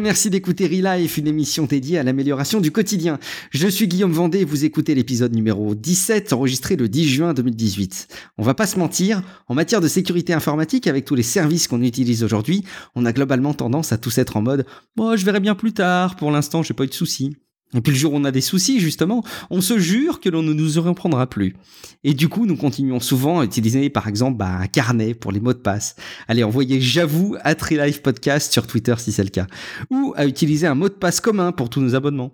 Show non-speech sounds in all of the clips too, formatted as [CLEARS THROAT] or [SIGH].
merci d'écouter Relife, une émission dédiée à l'amélioration du quotidien. Je suis Guillaume Vendée et vous écoutez l'épisode numéro 17, enregistré le 10 juin 2018. On va pas se mentir, en matière de sécurité informatique, avec tous les services qu'on utilise aujourd'hui, on a globalement tendance à tous être en mode « Bon, je verrai bien plus tard, pour l'instant j'ai pas eu de soucis ». Et puis le jour où on a des soucis, justement, on se jure que l'on ne nous en reprendra plus. Et du coup, nous continuons souvent à utiliser, par exemple, bah, un carnet pour les mots de passe. Allez, envoyez j'avoue à Trilife Podcast sur Twitter si c'est le cas. Ou à utiliser un mot de passe commun pour tous nos abonnements.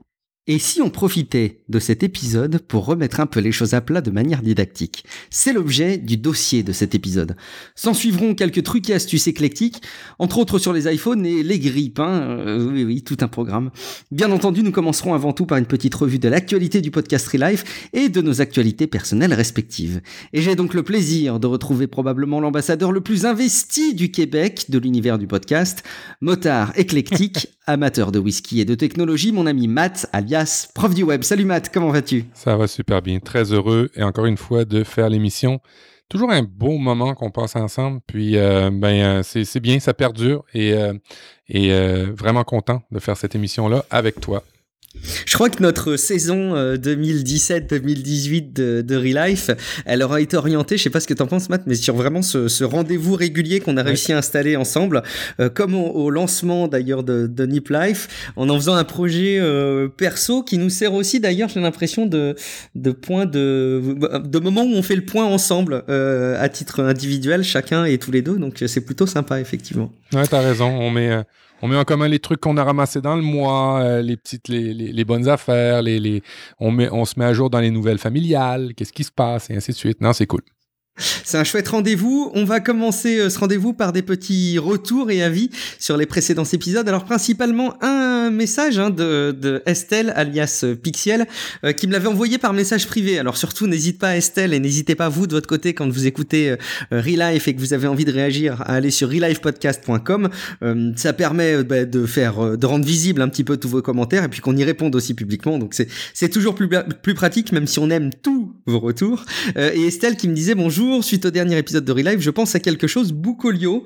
Et si on profitait de cet épisode pour remettre un peu les choses à plat de manière didactique? C'est l'objet du dossier de cet épisode. S'en suivront quelques trucs et astuces éclectiques, entre autres sur les iPhones et les grippes, hein euh, oui oui, tout un programme. Bien entendu, nous commencerons avant tout par une petite revue de l'actualité du podcast Life et de nos actualités personnelles respectives. Et j'ai donc le plaisir de retrouver probablement l'ambassadeur le plus investi du Québec de l'univers du podcast, motard éclectique, [LAUGHS] amateur de whisky et de technologie, mon ami Matt, alias prof du web. Salut Matt, comment vas-tu? Ça va super bien, très heureux et encore une fois de faire l'émission. Toujours un beau moment qu'on passe ensemble, puis euh, ben euh, c'est bien, ça perdure et, euh, et vraiment content de faire cette émission-là avec toi. Je crois que notre saison 2017-2018 euh, de, de Relife, elle aura été orientée, je sais pas ce que t'en penses Matt, mais sur vraiment ce, rendez-vous régulier qu'on a réussi à installer ensemble, euh, comme au, lancement d'ailleurs de, de Nip Life, en en faisant un projet euh, perso qui nous sert aussi d'ailleurs, j'ai l'impression de, de point de, de moment où on fait le point ensemble à titre individuel, chacun et tous les deux, donc c'est plutôt sympa effectivement. Ouais, t'as raison, on met on met en commun les trucs qu'on a ramassés dans le mois, euh, les petites, les, les, bonnes affaires, les, les, on, met, on se met à jour dans les nouvelles familiales, qu'est-ce qui se passe, et ainsi de suite. Non, c'est cool. C'est un chouette rendez-vous. On va commencer euh, ce rendez-vous par des petits retours et avis sur les précédents épisodes. Alors principalement un message hein, de, Estelle, alias euh, Pixiel, euh, qui me l'avait envoyé par message privé. Alors surtout, n'hésite pas Estelle et n'hésitez pas vous de votre côté quand vous écoutez euh, Relife et que vous avez envie de réagir à aller sur relifepodcast.com. ça permet bah, de faire, de rendre visible un petit peu tous vos commentaires et puis qu'on y réponde aussi publiquement. Donc c'est c'est toujours plus plus pratique, même si on aime tous vos retours. et Estelle qui me disait bonjour suite au dernier épisode de Relive, je pense à quelque chose, Bookolio.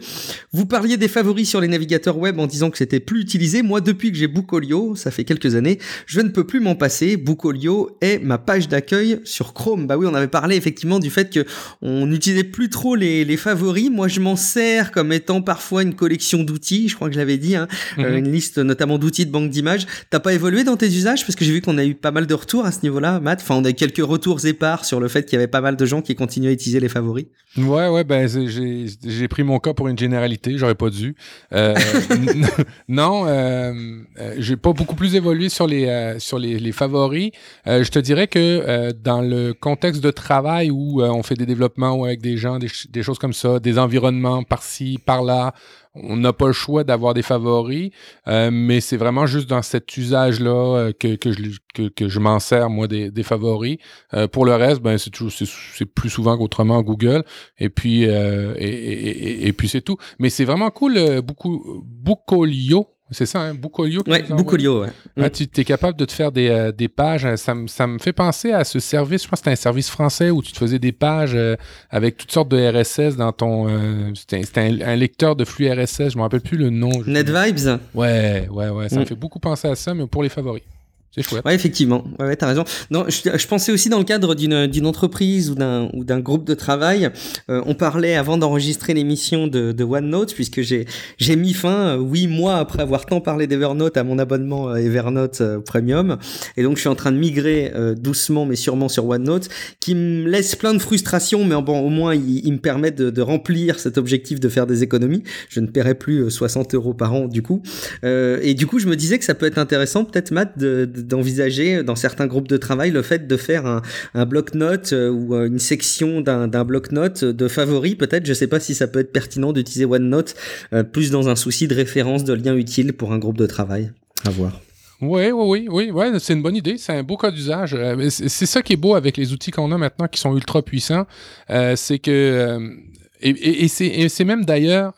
Vous parliez des favoris sur les navigateurs web en disant que c'était plus utilisé. Moi, depuis que j'ai Bookolio, ça fait quelques années, je ne peux plus m'en passer. Bookolio est ma page d'accueil sur Chrome. Bah oui, on avait parlé effectivement du fait que on n'utilisait plus trop les, les favoris. Moi, je m'en sers comme étant parfois une collection d'outils. Je crois que je l'avais dit, hein. euh, mhm. une liste notamment d'outils de banque d'images. T'as pas évolué dans tes usages? Parce que j'ai vu qu'on a eu pas mal de retours à ce niveau-là, Matt. Enfin, on a eu quelques retours épars sur le fait qu'il y avait pas mal de gens qui continuaient à utiliser les favoris? Ouais, ouais, ben j'ai pris mon cas pour une généralité, j'aurais pas dû. Euh, [LAUGHS] non, euh, euh, j'ai pas beaucoup plus évolué sur les sur les, favoris. je te dirais que dans le contexte de travail où on fait des développements avec des gens, des choses comme ça, des environnements par-ci, par-là, on n'a pas le choix d'avoir des favoris, euh, mais c'est vraiment juste dans cet usage-là euh, que, que, je, que, je m'en sers, moi, des, des favoris. Euh, pour le reste, ben, c'est, c'est, plus souvent qu'autrement Google. Et puis, et, et, puis c'est tout. Mais c'est vraiment cool, beaucoup, Bucolio, c'est ça, hein? Bucolio. Ouais, Bucolio, ouais. Ah, mm. tu es capable de te faire des, euh, des pages. Hein, ça, ça, me fait penser à ce service. Je pense que c'était un service français où tu te faisais des pages euh, avec toutes sortes de RSS dans ton. Euh, c'était un, lecteur de flux RSS. Je me rappelle plus le nom. NetVibes. Ouais, ouais, ouais. Ça me mm. fait beaucoup penser à ça, mais pour les favoris. C'est chouette. Ouais, effectivement. Ouais, ouais t'as raison. Non, je, je, pensais aussi dans le cadre d'une d'une entreprise ou d'un ou d'un groupe de travail. Euh, on parlait avant d'enregistrer l'émission de, de OneNote puisque j'ai j'ai mis fin huit mois après avoir tant parlé d'Evernote à mon abonnement euh, Evernote euh, Premium et donc je suis en train de migrer doucement mais sûrement sur OneNote qui me laisse plein de frustration mais bon au moins il, il me permet de, de, remplir cet objectif de faire des économies. Je ne paierai plus 60 euros par an du coup et du coup je me disais que ça peut être intéressant peut-être Matt de d'envisager dans certains groupes de travail le fait de faire un, un bloc-notes euh, ou euh, une section d'un bloc-notes de favoris peut-être. Je sais pas si ça peut être pertinent d'utiliser OneNote euh, plus dans un souci de référence, de lien utile pour un groupe de travail. À voir. Oui, oui, oui, oui, c'est une bonne idée. C'est un beau cas d'usage. c'est ça qui est beau avec les outils qu'on a maintenant qui sont ultra puissants. c'est que et, c'est même d'ailleurs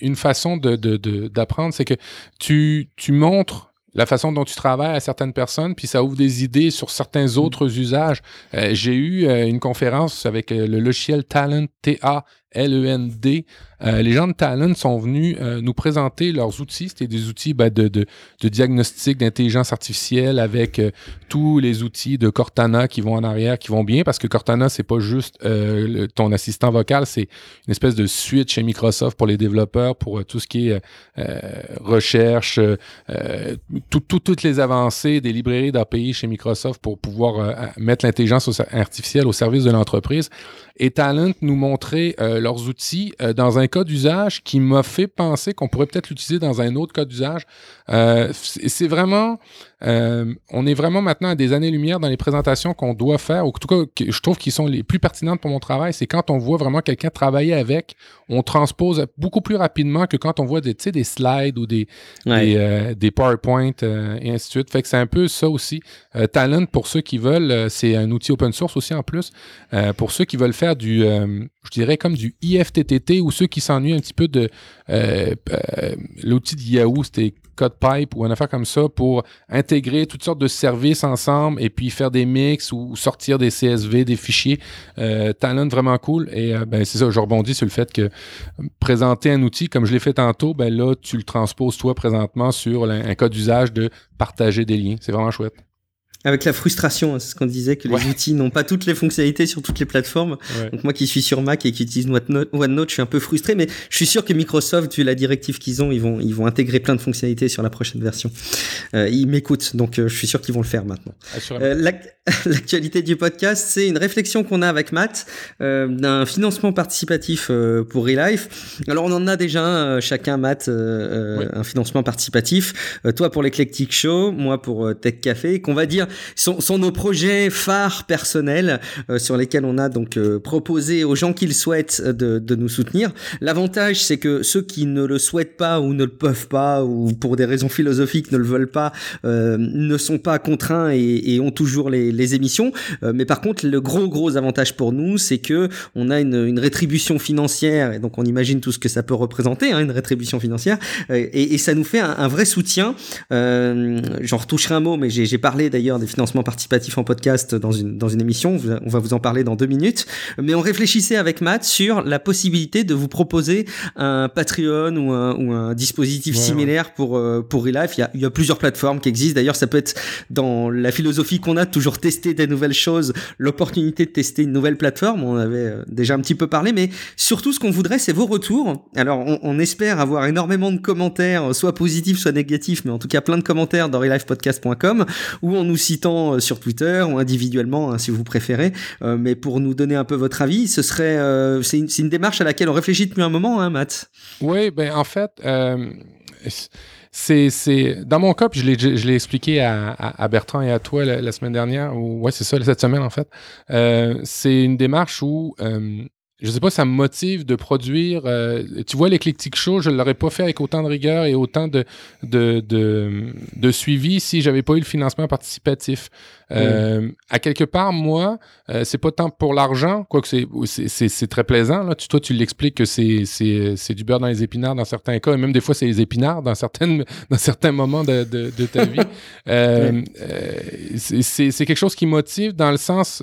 une façon d'apprendre, de, c'est que tu, tu montres la façon dont tu travailles à certaines personnes, puis ça ouvre des idées sur certains mm. autres usages. Euh, j'ai eu euh, une conférence avec euh, le logiciel Talent, T-A L-E-N-D. Euh, les gens de Talent sont venus euh, nous présenter leurs outils. C'était des outils ben, de, diagnostic d'intelligence artificielle avec euh, tous les outils de Cortana qui vont en arrière, qui vont bien, parce que Cortana, c'est pas juste ton assistant vocal, c'est une espèce de suite chez Microsoft pour les développeurs, pour tout ce qui est recherche, tout, tout, toutes les avancées des librairies d'API chez Microsoft pour pouvoir mettre l'intelligence artificielle au service de l'entreprise. Et Talent nous montrait leurs outils dans un cas d'usage qui m'a fait penser qu'on pourrait peut-être l'utiliser dans un autre cas d'usage. Euh, c'est vraiment, euh, on est vraiment maintenant à des années-lumière dans les présentations qu'on doit faire, ou en tout cas, je trouve qu'ils sont les plus pertinentes pour mon travail, c'est quand on voit vraiment quelqu'un travailler avec, on transpose beaucoup plus rapidement que quand on voit des, des slides ou des, des, euh, des, PowerPoint et ainsi de suite. Fait que c'est un peu ça aussi. Talent, pour ceux qui veulent, c'est un outil open source aussi en plus. pour ceux qui veulent faire du, je dirais comme du IFTTT ou ceux qui s'ennuient un petit peu de l'outil de Yahoo, c'était CodePipe ou une affaire comme ça pour intégrer toutes sortes de services ensemble et puis faire des mix ou sortir des CSV, des fichiers. Euh, talent vraiment cool. Et euh, ben, c'est ça, je rebondis sur le fait que présenter un outil, comme je l'ai fait tantôt, ben là, tu le transposes toi présentement sur un cas d'usage de partager des liens. C'est vraiment chouette. Avec la frustration, hein, c'est ce qu'on disait, que les outils n'ont pas toutes les fonctionnalités sur toutes les plateformes. Donc moi qui suis sur Mac et qui utilise OneNote, je suis un peu frustré, mais je suis sûr que Microsoft, vu la directive qu'ils ont, ils vont, ils vont intégrer plein de fonctionnalités sur la prochaine version. Euh, ils m'écoutent, donc euh, je suis sûr qu'ils vont le faire maintenant. Euh, [LAUGHS] L'actualité du podcast, c'est une réflexion qu'on a avec Matt euh, d'un financement participatif euh, pour Relife. Alors on en a déjà un, chacun, Matt, un financement participatif. toi pour l'Eclectic Show, moi pour Tech Café, qu'on va dire sont, sont, nos projets phares personnels euh, sur lesquels on a donc euh, proposé aux gens qui le souhaitent de, de nous soutenir. L'avantage, c'est que ceux qui ne le souhaitent pas ou ne le peuvent pas ou pour des raisons philosophiques ne le veulent pas euh, ne sont pas contraints et, et ont toujours les, les émissions. mais par contre, le gros gros avantage pour nous, c'est que on a une, une, rétribution financière et donc on imagine tout ce que ça peut représenter, hein, une rétribution financière et, et, ça nous fait un, un vrai soutien. J'en retoucherai un mot, mais j'ai parlé d'ailleurs des financements participatifs en podcast dans une, dans une émission. On va vous en parler dans deux minutes. Mais on réfléchissait avec Matt sur la possibilité de vous proposer un Patreon ou un, ou un dispositif similaire pour, euh, pour Relife. Il y, a, il y a plusieurs plateformes qui existent. D'ailleurs, ça peut être dans la philosophie qu'on a de toujours tester des nouvelles choses, l'opportunité de tester une nouvelle plateforme. On avait euh, déjà un petit peu parlé, mais surtout ce qu'on voudrait, c'est vos retours. Alors, on, on, espère avoir énormément de commentaires, soit positifs, soit négatifs, mais en tout cas plein de commentaires dans relifepodcast.com où on nous euh, sur Twitter ou individuellement, hein, si vous préférez. Euh, mais pour nous donner un peu votre avis, ce serait, euh, c'est une, démarche à laquelle on réfléchit depuis un moment, hein, Matt. Oui, ben en fait. c'est, dans mon cas, puis je l'ai, expliqué à, à, Bertrand et à toi la, semaine dernière, ou ouais, c'est ça, cette semaine en fait. C'est une démarche où je sais pas, ça me motive de produire. Euh, tu vois, l'éclectique show, je l'aurais pas fait avec autant de rigueur et autant de, de, de, de suivi si j'avais pas eu le financement participatif. Euh, À quelque part, moi, euh, c'est pas tant pour l'argent, quoique c'est, c'est, très plaisant. Là. Tu, toi, tu l'expliques que c'est, c'est, c'est du beurre dans les épinards dans certains cas, et même des fois, c'est les épinards dans, certaines, [LAUGHS] dans certains moments de, de, de ta vie. [LAUGHS] euh, euh c'est, c'est quelque chose qui motive dans le sens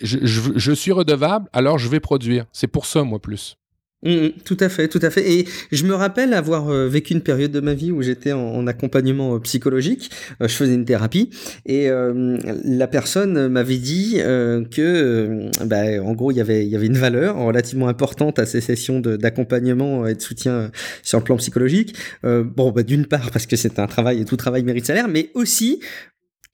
je, suis redevable, alors je vais produire. C'est pour ça, moi, plus. Mmh, mmh, tout à fait, tout à fait. Et je me rappelle avoir euh, vécu une période de ma vie où j'étais en, accompagnement euh, psychologique. Euh, je faisais une thérapie et la personne m'avait dit que, bah, en gros, il y avait il y avait une valeur relativement importante à ces sessions d'accompagnement et de soutien sur le plan psychologique. bon, bah, d'une part parce que c'est un travail et tout travail mérite salaire, mais aussi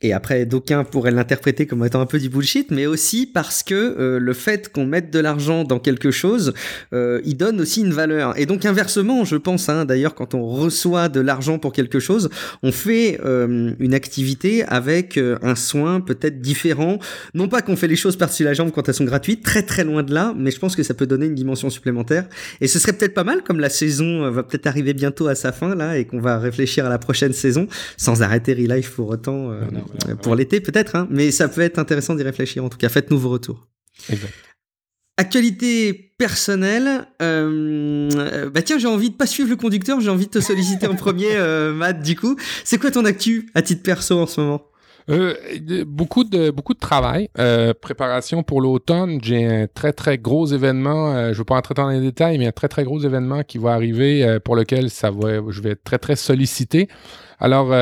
et après d'aucuns pourraient l'interpréter comme étant un peu du bullshit, mais aussi parce que euh, le fait qu'on mette de l'argent dans quelque chose, euh, il donne aussi une valeur. Et donc inversement, je pense, hein, d'ailleurs, quand on reçoit de l'argent pour quelque chose, on fait euh, une activité avec euh, un soin peut-être différent. Non pas qu'on fait les choses par-dessus la jambe quand elles sont gratuites, très très loin de là, mais je pense que ça peut donner une dimension supplémentaire. Et ce serait peut-être pas mal, comme la saison va peut-être arriver bientôt à sa fin là, et qu'on va réfléchir à la prochaine saison, sans arrêter Relife pour autant. Euh, pour l'été peut-être, hein, mais ça peut être intéressant d'y réfléchir. En tout cas, faites-nous vos retours. Actualité personnelle, euh, bah tiens, j'ai envie de pas suivre le conducteur, j'ai envie de te solliciter en premier, [LAUGHS] euh, Matt. Du coup, c'est quoi ton actu à titre perso en ce moment? Euh, beaucoup, de, beaucoup de travail. Préparation pour l'automne. J'ai un très, très gros événement. je ne veux pas entrer dans les détails, mais un très, très gros événement qui va arriver pour lequel ça va, je vais être très, très sollicité. Alors,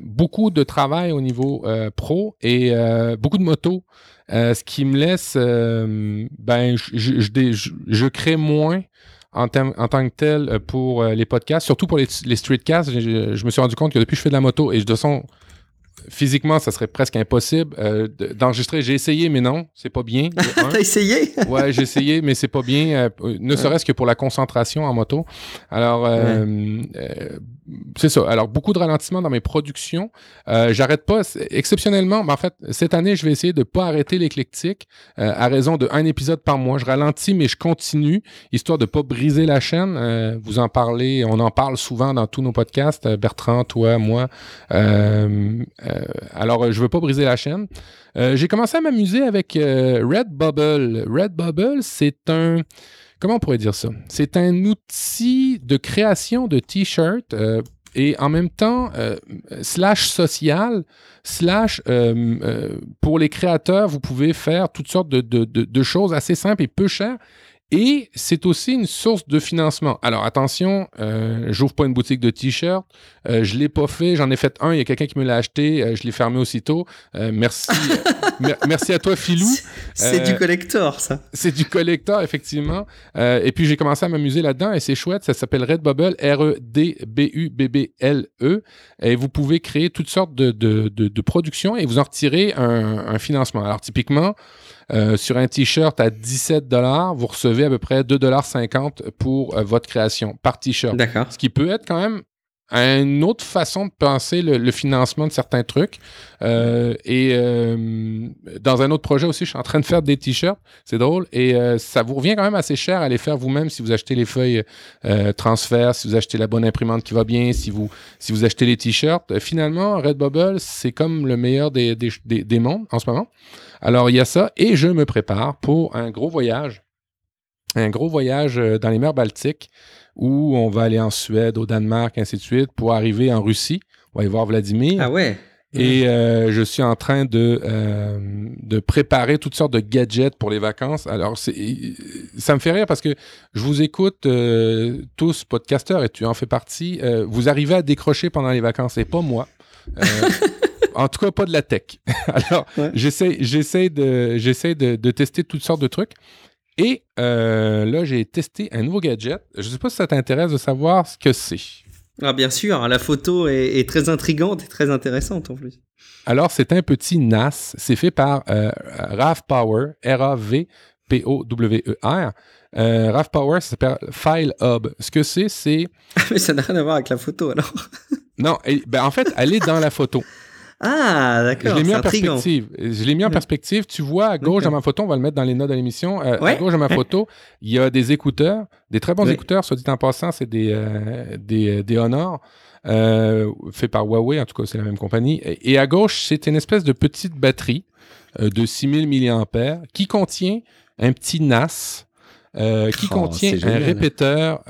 beaucoup de travail au niveau pro et beaucoup de motos. ce qui me laisse, ben, je, je, je, crée moins en, en, tant que tel pour les podcasts, surtout pour les, les streetcasts. Je, me suis rendu compte que depuis que je fais de la moto et je de son physiquement, ça serait presque impossible euh, d'enregistrer. J'ai essayé, mais non, c'est pas bien. [LAUGHS] T'as essayé? ouais, j'ai essayé, mais c'est pas bien, euh, ne serait-ce que pour la concentration en moto. Alors, euh, c'est ça. Alors, beaucoup de ralentissement dans mes productions. J'arrête pas, exceptionnellement, mais en fait, cette année, je vais essayer de pas arrêter l'éclectique à raison de un épisode par mois. Je ralentis, mais je continue, histoire de pas briser la chaîne. vous en parlez, on en parle souvent dans tous nos podcasts, Bertrand, toi, moi. Euh, alors, je veux pas briser la chaîne. Euh, j'ai commencé à m'amuser avec euh, Redbubble. Redbubble, c'est un... Comment on pourrait dire ça? C'est un outil de création de t-shirts et en même temps, slash social, slash pour les créateurs, vous pouvez faire toutes sortes de, de choses assez simples et peu chères et c'est aussi une source de financement. Alors attention, euh, j'ouvre pas une boutique de t-shirts, euh, je l'ai pas fait, j'en ai fait un, il y a quelqu'un qui me l'a acheté, euh, je l'ai fermé aussitôt. Euh, merci, [LAUGHS] merci à toi Philou. C'est du collector ça. C'est du collector effectivement. et puis j'ai commencé à m'amuser là-dedans et c'est chouette. Ça s'appelle Redbubble, R-E-D-B-U-B-B-L-E, e. et vous pouvez créer toutes sortes de, de, de, de productions et vous en retirez un, un financement. Alors typiquement. Euh, sur un t-shirt à 17 dollars, vous recevez à peu près 2,50 dollars pour euh, votre création par t-shirt. D'accord. Ce qui peut être quand même une autre façon de penser le, financement de certains trucs. Euh, et dans un autre projet aussi, je suis en train de faire des t-shirts. C'est drôle. Et ça vous revient quand même assez cher à les faire vous-même si vous achetez les feuilles transfert, si vous achetez la bonne imprimante qui va bien, si vous, si vous achetez les t-shirts. finalement, Redbubble, c'est comme le meilleur des, des, des mondes en ce moment. Alors, il y a ça et je me prépare pour un gros voyage, un gros voyage euh, dans les mers Baltiques où on va aller en Suède, au Danemark, ainsi de suite, pour arriver en Russie. On va y voir Vladimir. Ah ouais. Et euh, je suis en train de, euh, de préparer toutes sortes de gadgets pour les vacances. Alors, ça me fait rire parce que je vous écoute tous, podcasteurs, et tu en fais partie. vous arrivez à décrocher pendant les vacances, et pas moi. [LAUGHS] en tout cas, pas de la tech. [LAUGHS] Alors, j'essaie, de, j'essaie de, tester toutes sortes de trucs. Et euh, là, j'ai testé un nouveau gadget. Je ne sais pas si ça t'intéresse de savoir ce que c'est. Ah, bien sûr, la photo est, très intrigante et très intéressante en plus. Alors, c'est un petit NAS. C'est fait par euh, RAV Power, R-A-V-P-O-W-E-R. Euh, RAV Power, ça s'appelle File Hub. Ce que c'est, c'est. [LAUGHS] Mais ça n'a rien à voir avec la photo alors. non, ben, en fait, elle est dans la photo. [LAUGHS] Ah, d'accord. Je l'ai mis en perspective. Je l'ai mis en perspective. Tu vois, à gauche de ma photo, on va le mettre dans les notes de l'émission. Euh, à gauche de ma photo, il y a des écouteurs, des très bons écouteurs, soit dit en passant, c'est des, euh, des, des Honor. Euh, fait par Huawei, en tout cas, c'est la même compagnie. Et, à gauche, c'est une espèce de petite batterie de 6000 mAh qui contient un petit NAS qui oh, contient un répéteur.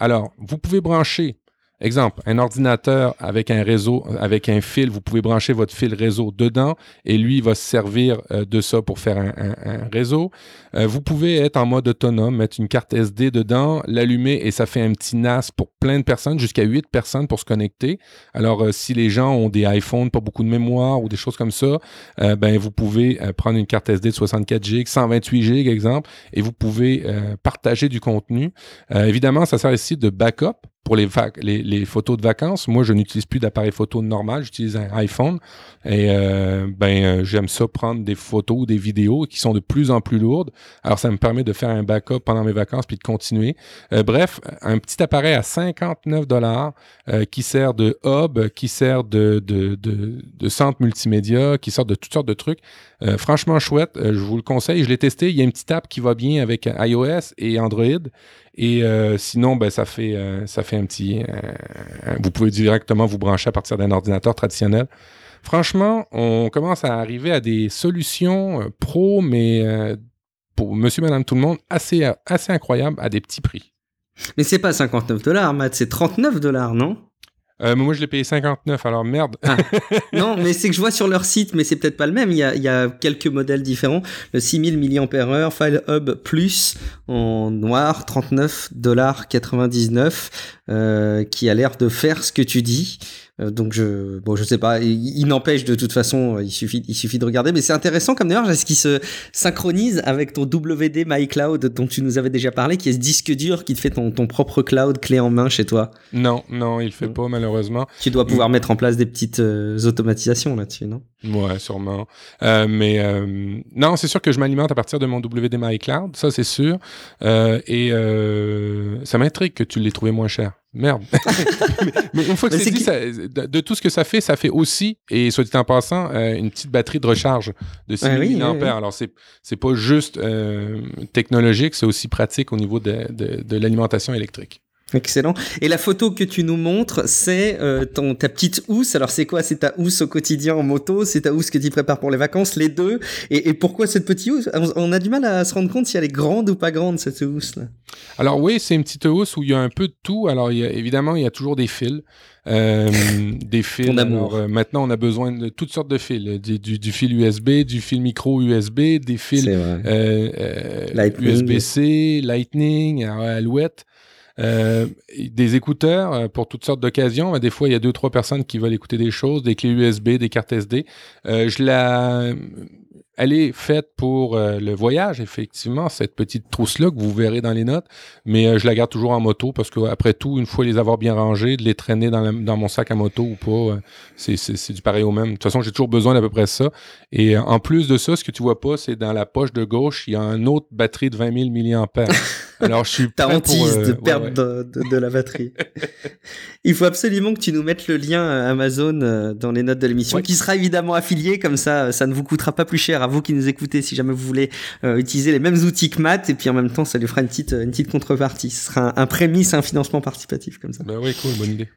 alors, vous pouvez brancher Exemple, un ordinateur avec un réseau, avec un fil, vous pouvez brancher votre fil réseau dedans et lui va se servir euh, de ça pour faire un, réseau. Euh, vous pouvez être en mode autonome, mettre une carte SD dedans, l'allumer et ça fait un petit NAS pour plein de personnes, jusqu'à 8 personnes pour se connecter. Alors, euh, si les gens ont des iPhones, pas beaucoup de mémoire ou des choses comme ça, ben vous pouvez prendre une carte SD de 64 GB, 128 GB exemple, et vous pouvez partager du contenu. évidemment, ça sert ici de backup pour les, photos de vacances, moi, je n'utilise plus d'appareil photo normal, j'utilise un iPhone. Et euh, ben, euh, j'aime ça prendre des photos, des vidéos qui sont de plus en plus lourdes. Alors, ça me permet de faire un backup pendant mes vacances puis de continuer. Euh, bref, un petit appareil à 59 dollars qui sert de hub, qui sert de, de, centre multimédia, qui sert de toutes sortes de trucs. franchement chouette, je vous le conseille. Je l'ai testé. Il y a une petite app qui va bien avec iOS et Android. Et euh, sinon, ben, ça, fait, euh, ça fait un petit... Euh, vous pouvez directement vous brancher à partir d'un ordinateur traditionnel. Franchement, on commence à arriver à des solutions pro, mais pour monsieur, madame, tout le monde, assez, assez incroyables à des petits prix. Mais c'est pas 59 dollars, Matt, c'est 39 dollars, non? Euh, mais moi, je l'ai payé 59, alors merde. Ah. [LAUGHS] Non, mais c'est que je vois sur leur site, mais c'est peut-être pas le même. Il y, a, il y a quelques modèles différents. Le 6000 mAh File Hub Plus en noir, 39 dollars 99, euh, qui a l'air de faire ce que tu dis. Euh, donc je bon je sais pas il, n'empêche de toute façon il suffit il suffit de regarder mais c'est intéressant comme d'ailleurs ce qui se synchronise avec ton WD My Cloud dont tu nous avais déjà parlé qui est ce disque dur qui te fait ton, ton propre cloud clé en main chez toi. Non non il fait pas malheureusement. Tu dois pouvoir mettre en place des petites euh, automatisations là-dessus non? Ouais sûrement euh, mais euh, non c'est sûr que je m'alimente à partir de mon WD My Cloud ça c'est sûr et ça m'intrigue que tu l'aies trouvé moins cher. Merde. [LAUGHS] mais, une fois que c'est dit, ça, de, de, tout ce que ça fait, ça fait aussi, et soit dit en passant, euh, une petite batterie de recharge de 6000 ah oui, mAh. Oui, oui. Alors, c'est, c'est pas juste euh, technologique, c'est aussi pratique au niveau de, de, de l'alimentation électrique. Excellent. Et la photo que tu nous montres, c'est euh, ton ta petite housse. Alors c'est quoi? C'est ta housse au quotidien en moto? C'est ta housse que tu prépares pour les vacances? Les deux? Et, et, pourquoi cette petite housse? On, on, a du mal à se rendre compte si elle est grande ou pas grande cette housse là. Alors oui, c'est une petite housse où il y a un peu de tout. Alors il y a, évidemment il y a toujours des fils. Euh, [LAUGHS] des fils. Alors, euh, maintenant, on a besoin de toutes sortes de fils. Du, du, du fil USB, du fil micro USB, des fils euh, USB-C, Lightning, Alouette. Euh, des écouteurs euh, pour toutes sortes d'occasions. Des fois, il y a deux, trois personnes qui veulent écouter des choses, des clés USB, des cartes SD. Euh, je la elle est faite pour euh, le voyage, effectivement, cette petite trousse-là que vous verrez dans les notes, mais euh, je la garde toujours en moto parce qu'après tout, une fois les avoir bien rangés, de les traîner dans, la, dans mon sac à moto ou pas, euh, c'est du pareil au même. De toute façon, j'ai toujours besoin d'à peu près ça. Et euh, en plus de ça, ce que tu vois pas, c'est dans la poche de gauche, il y a une autre batterie de 20 000 mAh. Alors, je suis T'as hantise pour, de perdre ouais, ouais. De, de, de, la batterie. [LAUGHS] il faut absolument que tu nous mettes le lien Amazon dans les notes de l'émission, qui sera évidemment affilié, comme ça, ça ne vous coûtera pas plus cher vous qui nous écoutez, si jamais vous voulez euh, utiliser les mêmes outils que Matt, et puis en même temps, ça lui fera une petite, une petite contrepartie. Ce sera un, un prémisse, un financement participatif comme ça. Bah oui, cool, bonne idée.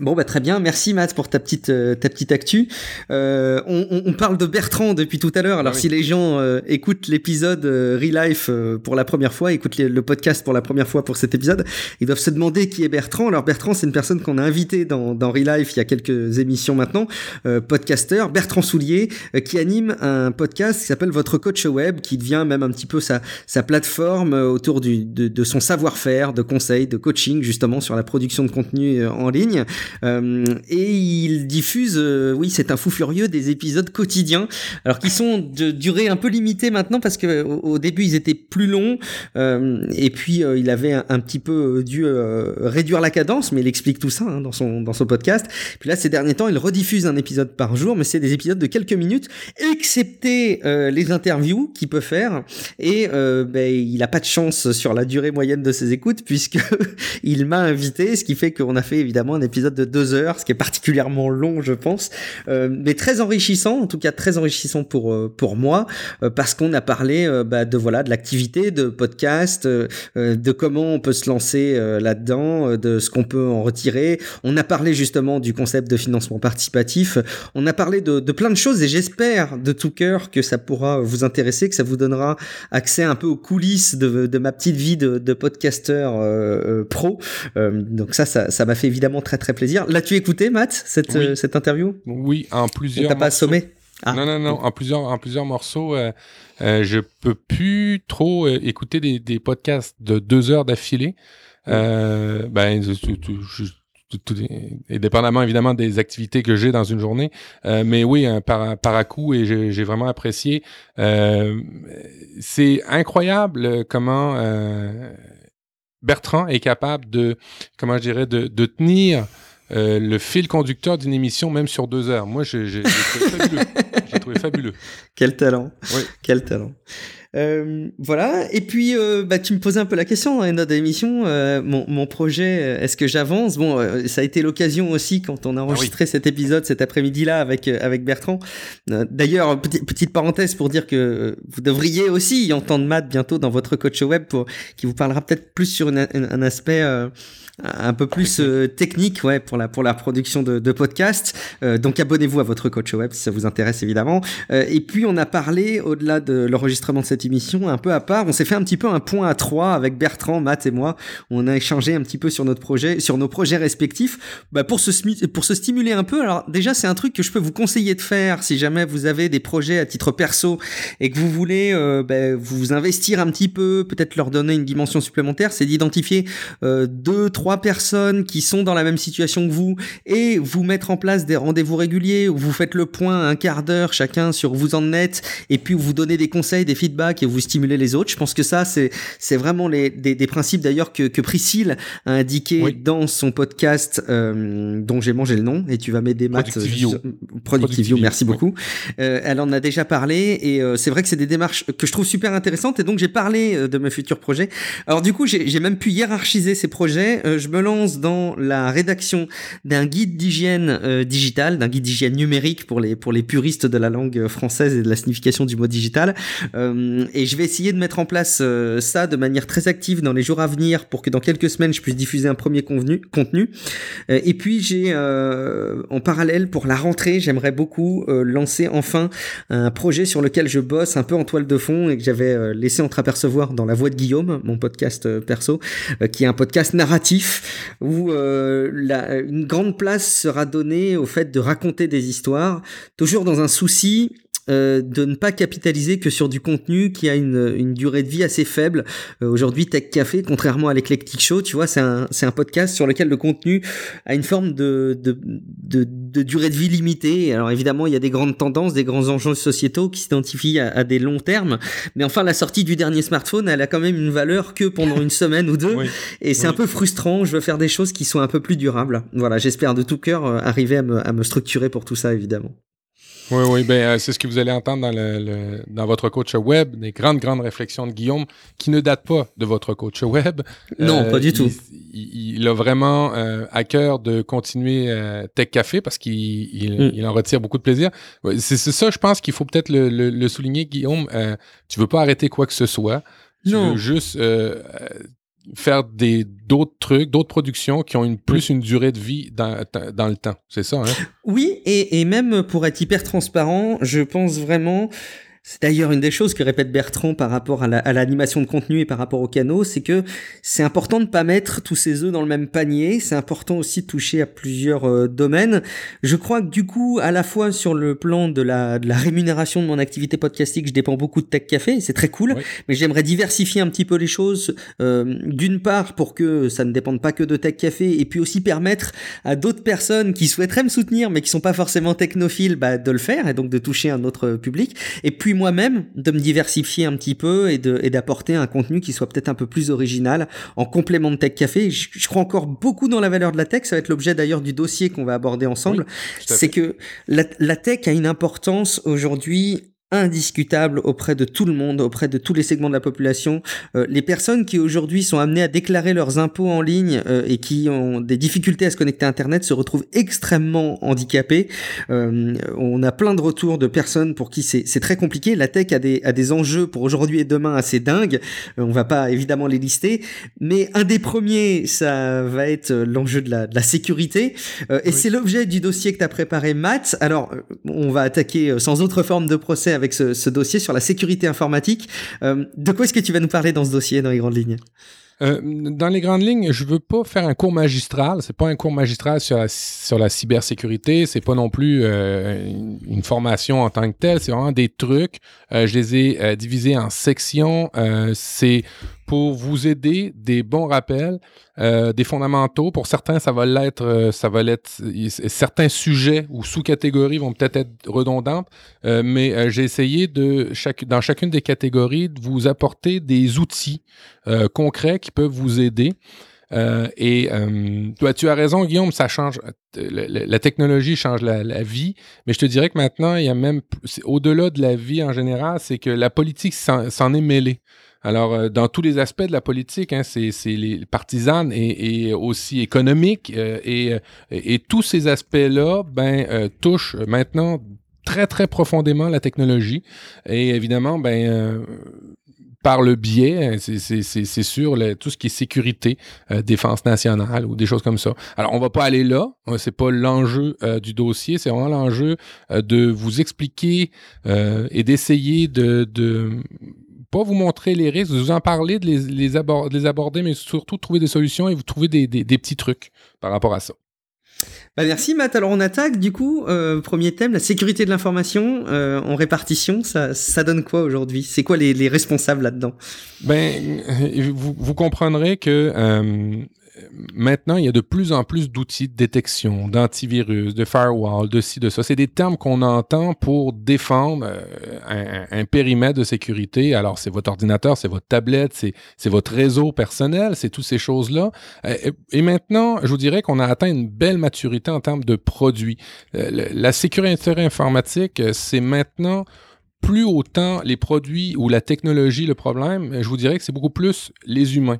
Bon bah très bien, merci Matt pour ta petite euh, ta petite actu. Euh, on, on, parle de Bertrand depuis tout à l'heure. Alors ah oui. si les gens euh, écoutent l'épisode euh, Relife euh, pour la première fois, écoutent les, le podcast pour la première fois pour cet épisode, ils doivent se demander qui est Bertrand. Alors Bertrand c'est une personne qu'on a invité dans dans Relife il y a quelques émissions maintenant, euh, podcasteur Bertrand Soulier qui anime un podcast qui s'appelle Votre coach web, qui devient même un petit peu sa sa plateforme autour du de, de son savoir-faire, de conseils, de coaching justement sur la production de contenu en ligne. Euh, et il diffuse, euh, oui, c'est un fou furieux, des épisodes quotidiens, alors qui sont de durée un peu limitée maintenant parce que au, au début ils étaient plus longs euh, et puis euh, il avait un, petit peu dû euh, réduire la cadence, mais il explique tout ça hein, dans son dans son podcast. Puis là, ces derniers temps, il rediffuse un épisode par jour, mais c'est des épisodes de quelques minutes, excepté euh, les interviews qu'il peut faire. Et ben, il a pas de chance sur la durée moyenne de ses écoutes puisque [LAUGHS] il m'a invité, ce qui fait qu'on a fait évidemment un épisode de deux heures, ce qui est particulièrement long, je pense, euh, mais très enrichissant, en tout cas très enrichissant pour euh, pour moi, euh, parce qu'on a parlé euh, bah, de voilà de l'activité, de podcast, euh, de comment on peut se lancer là-dedans, de ce qu'on peut en retirer. On a parlé justement du concept de financement participatif. On a parlé de, de plein de choses et j'espère de tout cœur que ça pourra vous intéresser, que ça vous donnera accès un peu aux coulisses de, de ma petite vie de, de podcasteur pro. donc ça, ça m'a fait évidemment très très plaisir plaisir. L'as-tu écouté, Matt, cette, oui. euh, cette interview? Oui, en plusieurs. T'as pas assommé? Ah. Non, non, non, en plusieurs, en plusieurs morceaux. Euh, euh, je peux plus trop euh, écouter des, des, podcasts de deux heures d'affilée. Euh, ben, tout, tout, tout, tout, et dépendamment évidemment des activités que j'ai dans une journée. Mais oui, un par, par à coup, et j'ai vraiment apprécié. C'est incroyable comment Bertrand est capable de, comment je dirais, de, de tenir euh, le fil conducteur d'une émission, même sur deux heures. Moi, j'ai trouvé fabuleux. [LAUGHS] J'ai trouvé fabuleux. Quel talent. Oui. Quel talent. Euh, voilà. Et puis, euh, bah, tu me posais un peu la question dans les notes d'émission. Euh, mon, mon, projet, est-ce que j'avance? Bon, euh, ça a été l'occasion aussi quand on a enregistré ah oui. cet épisode cet après-midi-là avec avec Bertrand. D'ailleurs, petite, petite parenthèse pour dire que vous devriez aussi y entendre Matt bientôt dans votre coach web pour qui vous parlera peut-être plus sur une, une, un aspect un peu plus euh, technique ouais pour la pour la production de, de podcasts euh, donc abonnez-vous à votre coach web si ça vous intéresse évidemment euh, et puis on a parlé au-delà de l'enregistrement de cet cette émission un peu à part. On s'est fait un petit peu un point à trois avec Bertrand, Matt et moi. On a échangé un petit peu sur notre projet, sur nos projets respectifs, bah, pour se pour se stimuler un peu. Alors déjà, c'est un truc que je peux vous conseiller de faire si jamais vous avez des projets à titre perso et que vous voulez euh, bah, vous investir un petit peu, peut-être leur donner une dimension supplémentaire, c'est d'identifier euh, deux, trois personnes qui sont dans la même situation que vous et vous mettre en place des rendez-vous réguliers où vous faites le point un quart d'heure chacun sur où vous en êtes et puis vous donnez des conseils, des feedbacks et vous stimulez les autres. Je pense que ça, c'est c'est vraiment les, des, des principes d'ailleurs que, que Priscille a indiqué dans son podcast euh, dont j'ai mangé le nom et tu vas m'aider Matt. Productivio. Productivio, merci beaucoup. Euh, elle en a déjà parlé et euh, c'est vrai que c'est des démarches que je trouve super intéressantes et donc j'ai parlé euh, de mes futurs projets. Alors du coup, j'ai même pu hiérarchiser ces projets. Euh, je me lance dans la rédaction d'un guide d'hygiène euh, digitale, d'un guide d'hygiène numérique pour les pour les puristes de la langue française et de la signification du mot digital. et je vais essayer de mettre en place ça de manière très active dans les jours à venir pour que dans quelques semaines je puisse diffuser un premier contenu. et puis j'ai en parallèle pour la rentrée, j'aimerais beaucoup lancer enfin un projet sur lequel je bosse un peu en toile de fond et que j'avais laissé entreapercevoir dans la voix de Guillaume, mon podcast euh, perso, euh, qui est un podcast narratif où euh, une grande place sera donnée au fait de raconter des histoires, toujours dans un souci euh, de ne pas capitaliser que sur du contenu qui a une, une durée de vie assez faible. Euh, Aujourd'hui, Tech Café, contrairement à l'Eclectic Show, tu vois, c'est un, c'est un podcast sur lequel le contenu a une forme de, de, de, de, durée de vie limitée. Alors évidemment, il y a des grandes tendances, des grands enjeux sociétaux qui s'identifient à, à, des longs termes. Mais enfin, la sortie du dernier smartphone, elle a quand même une valeur que pendant une semaine ou deux. [LAUGHS] Et c'est un peu frustrant. Je veux faire des choses qui sont un peu plus durables. Voilà, j'espère de tout cœur euh, arriver à me, à me structurer pour tout ça, évidemment. Oui, oui, ben, euh, c'est ce que vous allez entendre dans, le, dans votre coach web, des grandes, grandes réflexions de Guillaume qui ne datent pas de votre coach web. [LAUGHS] Non, pas du il, tout. Il, il, a vraiment euh, à cœur de continuer euh, Tech Café parce qu'il il, mm. il, en retire beaucoup de plaisir. C'est ça, je pense qu'il faut peut-être le, le, le, souligner, Guillaume. tu veux pas arrêter quoi que ce soit. Tu non. veux juste faire des d'autres trucs, d'autres productions qui ont une plus une durée de vie dans, dans le temps. C'est ça, hein? Oui, et, et même pour être hyper transparent, je pense vraiment c'est d'ailleurs une des choses que répète Bertrand par rapport à l'animation la, de contenu et par rapport au canaux, c'est que c'est important de pas mettre tous ses œufs dans le même panier. C'est important aussi de toucher à plusieurs euh, domaines. Je crois que du coup, à la fois sur le plan de la, de la rémunération de mon activité podcastique, je dépends beaucoup de Tech Café, c'est très cool. Oui. Mais j'aimerais diversifier un petit peu les choses. Euh, D'une part, pour que ça ne dépende pas que de Tech Café, et puis aussi permettre à d'autres personnes qui souhaiteraient me soutenir, mais qui sont pas forcément technophiles, bah, de le faire et donc de toucher un autre public. Et puis moi-même de me diversifier un petit peu et de et d'apporter un contenu qui soit peut-être un peu plus original en complément de Tech Café. Je, je, crois encore beaucoup dans la valeur de la tech. Ça va être l'objet d'ailleurs du dossier qu'on va aborder ensemble. Oui, C'est que la, la tech a une importance aujourd'hui indiscutable auprès de tout le monde, auprès de tous les segments de la population. Euh, les personnes qui aujourd'hui sont amenées à déclarer leurs impôts en ligne euh, et qui ont des difficultés à se connecter à Internet se retrouvent extrêmement handicapées. Euh, on a plein de retours de personnes pour qui c'est très compliqué. La tech a des, a des enjeux pour aujourd'hui et demain assez dingues. Euh, on va pas évidemment les lister, mais un des premiers, ça va être l'enjeu de la, de la sécurité. Euh, et oui. c'est l'objet du dossier que tu as préparé, Matt. Alors, on va attaquer sans autre forme de procès avec ce, ce, dossier sur la sécurité informatique. Euh, de quoi est-ce que tu vas nous parler dans ce dossier, dans les grandes lignes? Euh, dans les grandes lignes, je veux pas faire un cours magistral. C'est pas un cours magistral sur la, sur la cybersécurité. C'est pas non plus euh, une, formation en tant que telle. C'est vraiment des trucs. Je les ai divisés en sections. c'est pour vous aider des bons rappels, euh, des fondamentaux. Pour certains, ça va l'être, euh, ça va l'être. Certains sujets ou sous-catégories vont peut-être être redondantes, euh, mais j'ai essayé de chaque, dans chacune des catégories de vous apporter des outils concrets qui peuvent vous aider. Et toi, tu as raison, Guillaume, ça change. La, la technologie change la, la, vie, mais je te dirais que maintenant, il y a même au-delà de la vie en général, c'est que la politique s'en est mêlée. Alors, euh, dans tous les aspects de la politique, hein, c'est les partisanes et, et aussi économiques, euh, et, et, tous ces aspects-là ben, euh, touchent maintenant très, très profondément la technologie. Et évidemment, ben, euh, par le biais, c'est sûr, le, tout ce qui est sécurité, euh, défense nationale ou des choses comme ça. Alors, on va pas aller là, c'est pas l'enjeu euh, du dossier, c'est vraiment l'enjeu euh, de vous expliquer et d'essayer de, de pas vous montrer les risques, vous en parler, de les, les, aborder, mais surtout trouver des solutions et vous trouver des, des, petits trucs par rapport à ça. Bah merci Matt. Alors on attaque du coup, euh, premier thème, la sécurité de l'information euh, en répartition. Ça, ça donne quoi aujourd'hui? C'est quoi les, les responsables là-dedans? Ben, vous, vous comprendrez que maintenant, il y a de plus en plus d'outils de détection, d'antivirus, de firewall, de ci, de ça. C'est des termes qu'on entend pour défendre euh, un, périmètre de sécurité. Alors, c'est votre ordinateur, c'est votre tablette, c'est votre réseau personnel, c'est toutes ces choses-là. Euh, et maintenant, je vous dirais qu'on a atteint une belle maturité en termes de produits. Euh, la sécurité informatique, c'est maintenant plus autant les produits ou la technologie le problème, je vous dirais que c'est beaucoup plus les humains.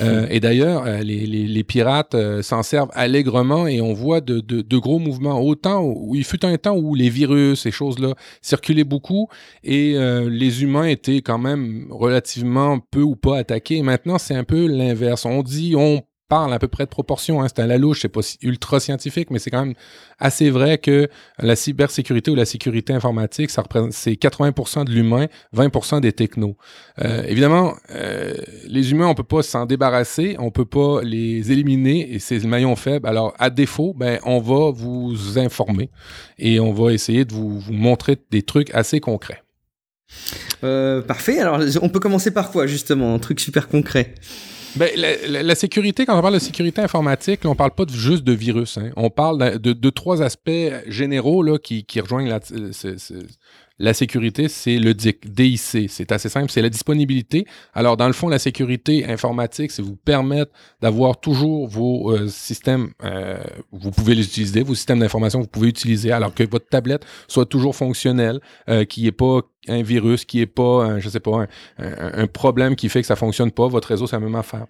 Euh, et d'ailleurs, euh, les, les, pirates euh, s'en servent allègrement et on voit de, de, de, gros mouvements. Autant où il fut un temps où les virus, ces choses-là, circulaient beaucoup et les humains étaient quand même relativement peu ou pas attaqués. maintenant, c'est un peu l'inverse. On dit, on parle à peu près de proportion. Hein. C'est à la louche, c'est pas ultra scientifique, mais c'est quand même assez vrai que la cybersécurité ou la sécurité informatique, ça représente c'est 80% de l'humain, 20% des technos. Euh, évidemment, euh, les humains, on peut pas s'en débarrasser, on peut pas les éliminer et c'est le maillon faible. Alors, à défaut, ben, on va vous informer et on va essayer de vous, montrer des trucs assez concrets. Euh, parfait. Alors, on peut commencer par quoi, justement? Un truc super concret. Ben, la, sécurité, quand on parle de sécurité informatique, on on parle pas juste de virus. Hein. On parle de, trois aspects généraux là, qui, rejoignent la, la sécurité, c'est le DIC, DIC. C'est assez simple, c'est la disponibilité. Alors, dans le fond, la sécurité informatique, c'est vous permettre d'avoir toujours vos euh, systèmes, euh, vous pouvez les utiliser, vos systèmes d'information, vous pouvez utiliser, alors que votre tablette soit toujours fonctionnelle, euh, qu'il n'y ait pas un virus, qui est pas, un, je sais pas, un, problème qui fait que ça fonctionne pas, votre réseau, c'est la même affaire.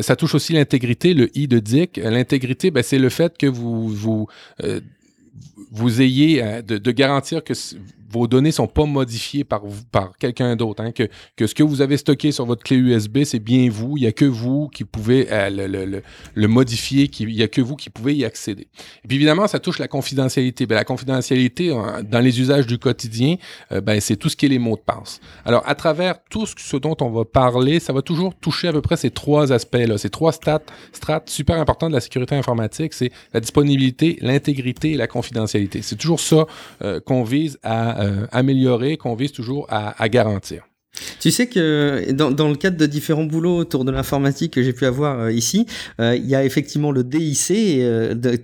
ça touche aussi l'intégrité, le I de DIC. L'intégrité, ben, c'est le fait que vous, vous ayez de, de, garantir que vos données sont pas modifiées par, par quelqu'un d'autre. Hein, que, que ce que vous avez stocké sur votre clé USB, c'est bien vous. Il n'y a que vous qui pouvez euh, le, le, le, modifier. Il n'y a que vous qui pouvez y accéder. Et puis évidemment, ça touche la confidentialité. Ben, la confidentialité, dans les usages du quotidien, euh, ben, c'est tout ce qui est les mots de passe. Alors, à travers tout ce, dont on va parler, ça va toujours toucher à peu près ces trois aspects-là, ces trois strates, strates super importants de la sécurité informatique. C'est la disponibilité, l'intégrité et la confidentialité. C'est toujours ça euh, qu'on vise à euh, améliorer qu'on vise toujours à, garantir. Tu sais que dans, dans, le cadre de différents boulots autour de l'informatique que j'ai pu avoir euh, ici, euh, il y a effectivement le DIC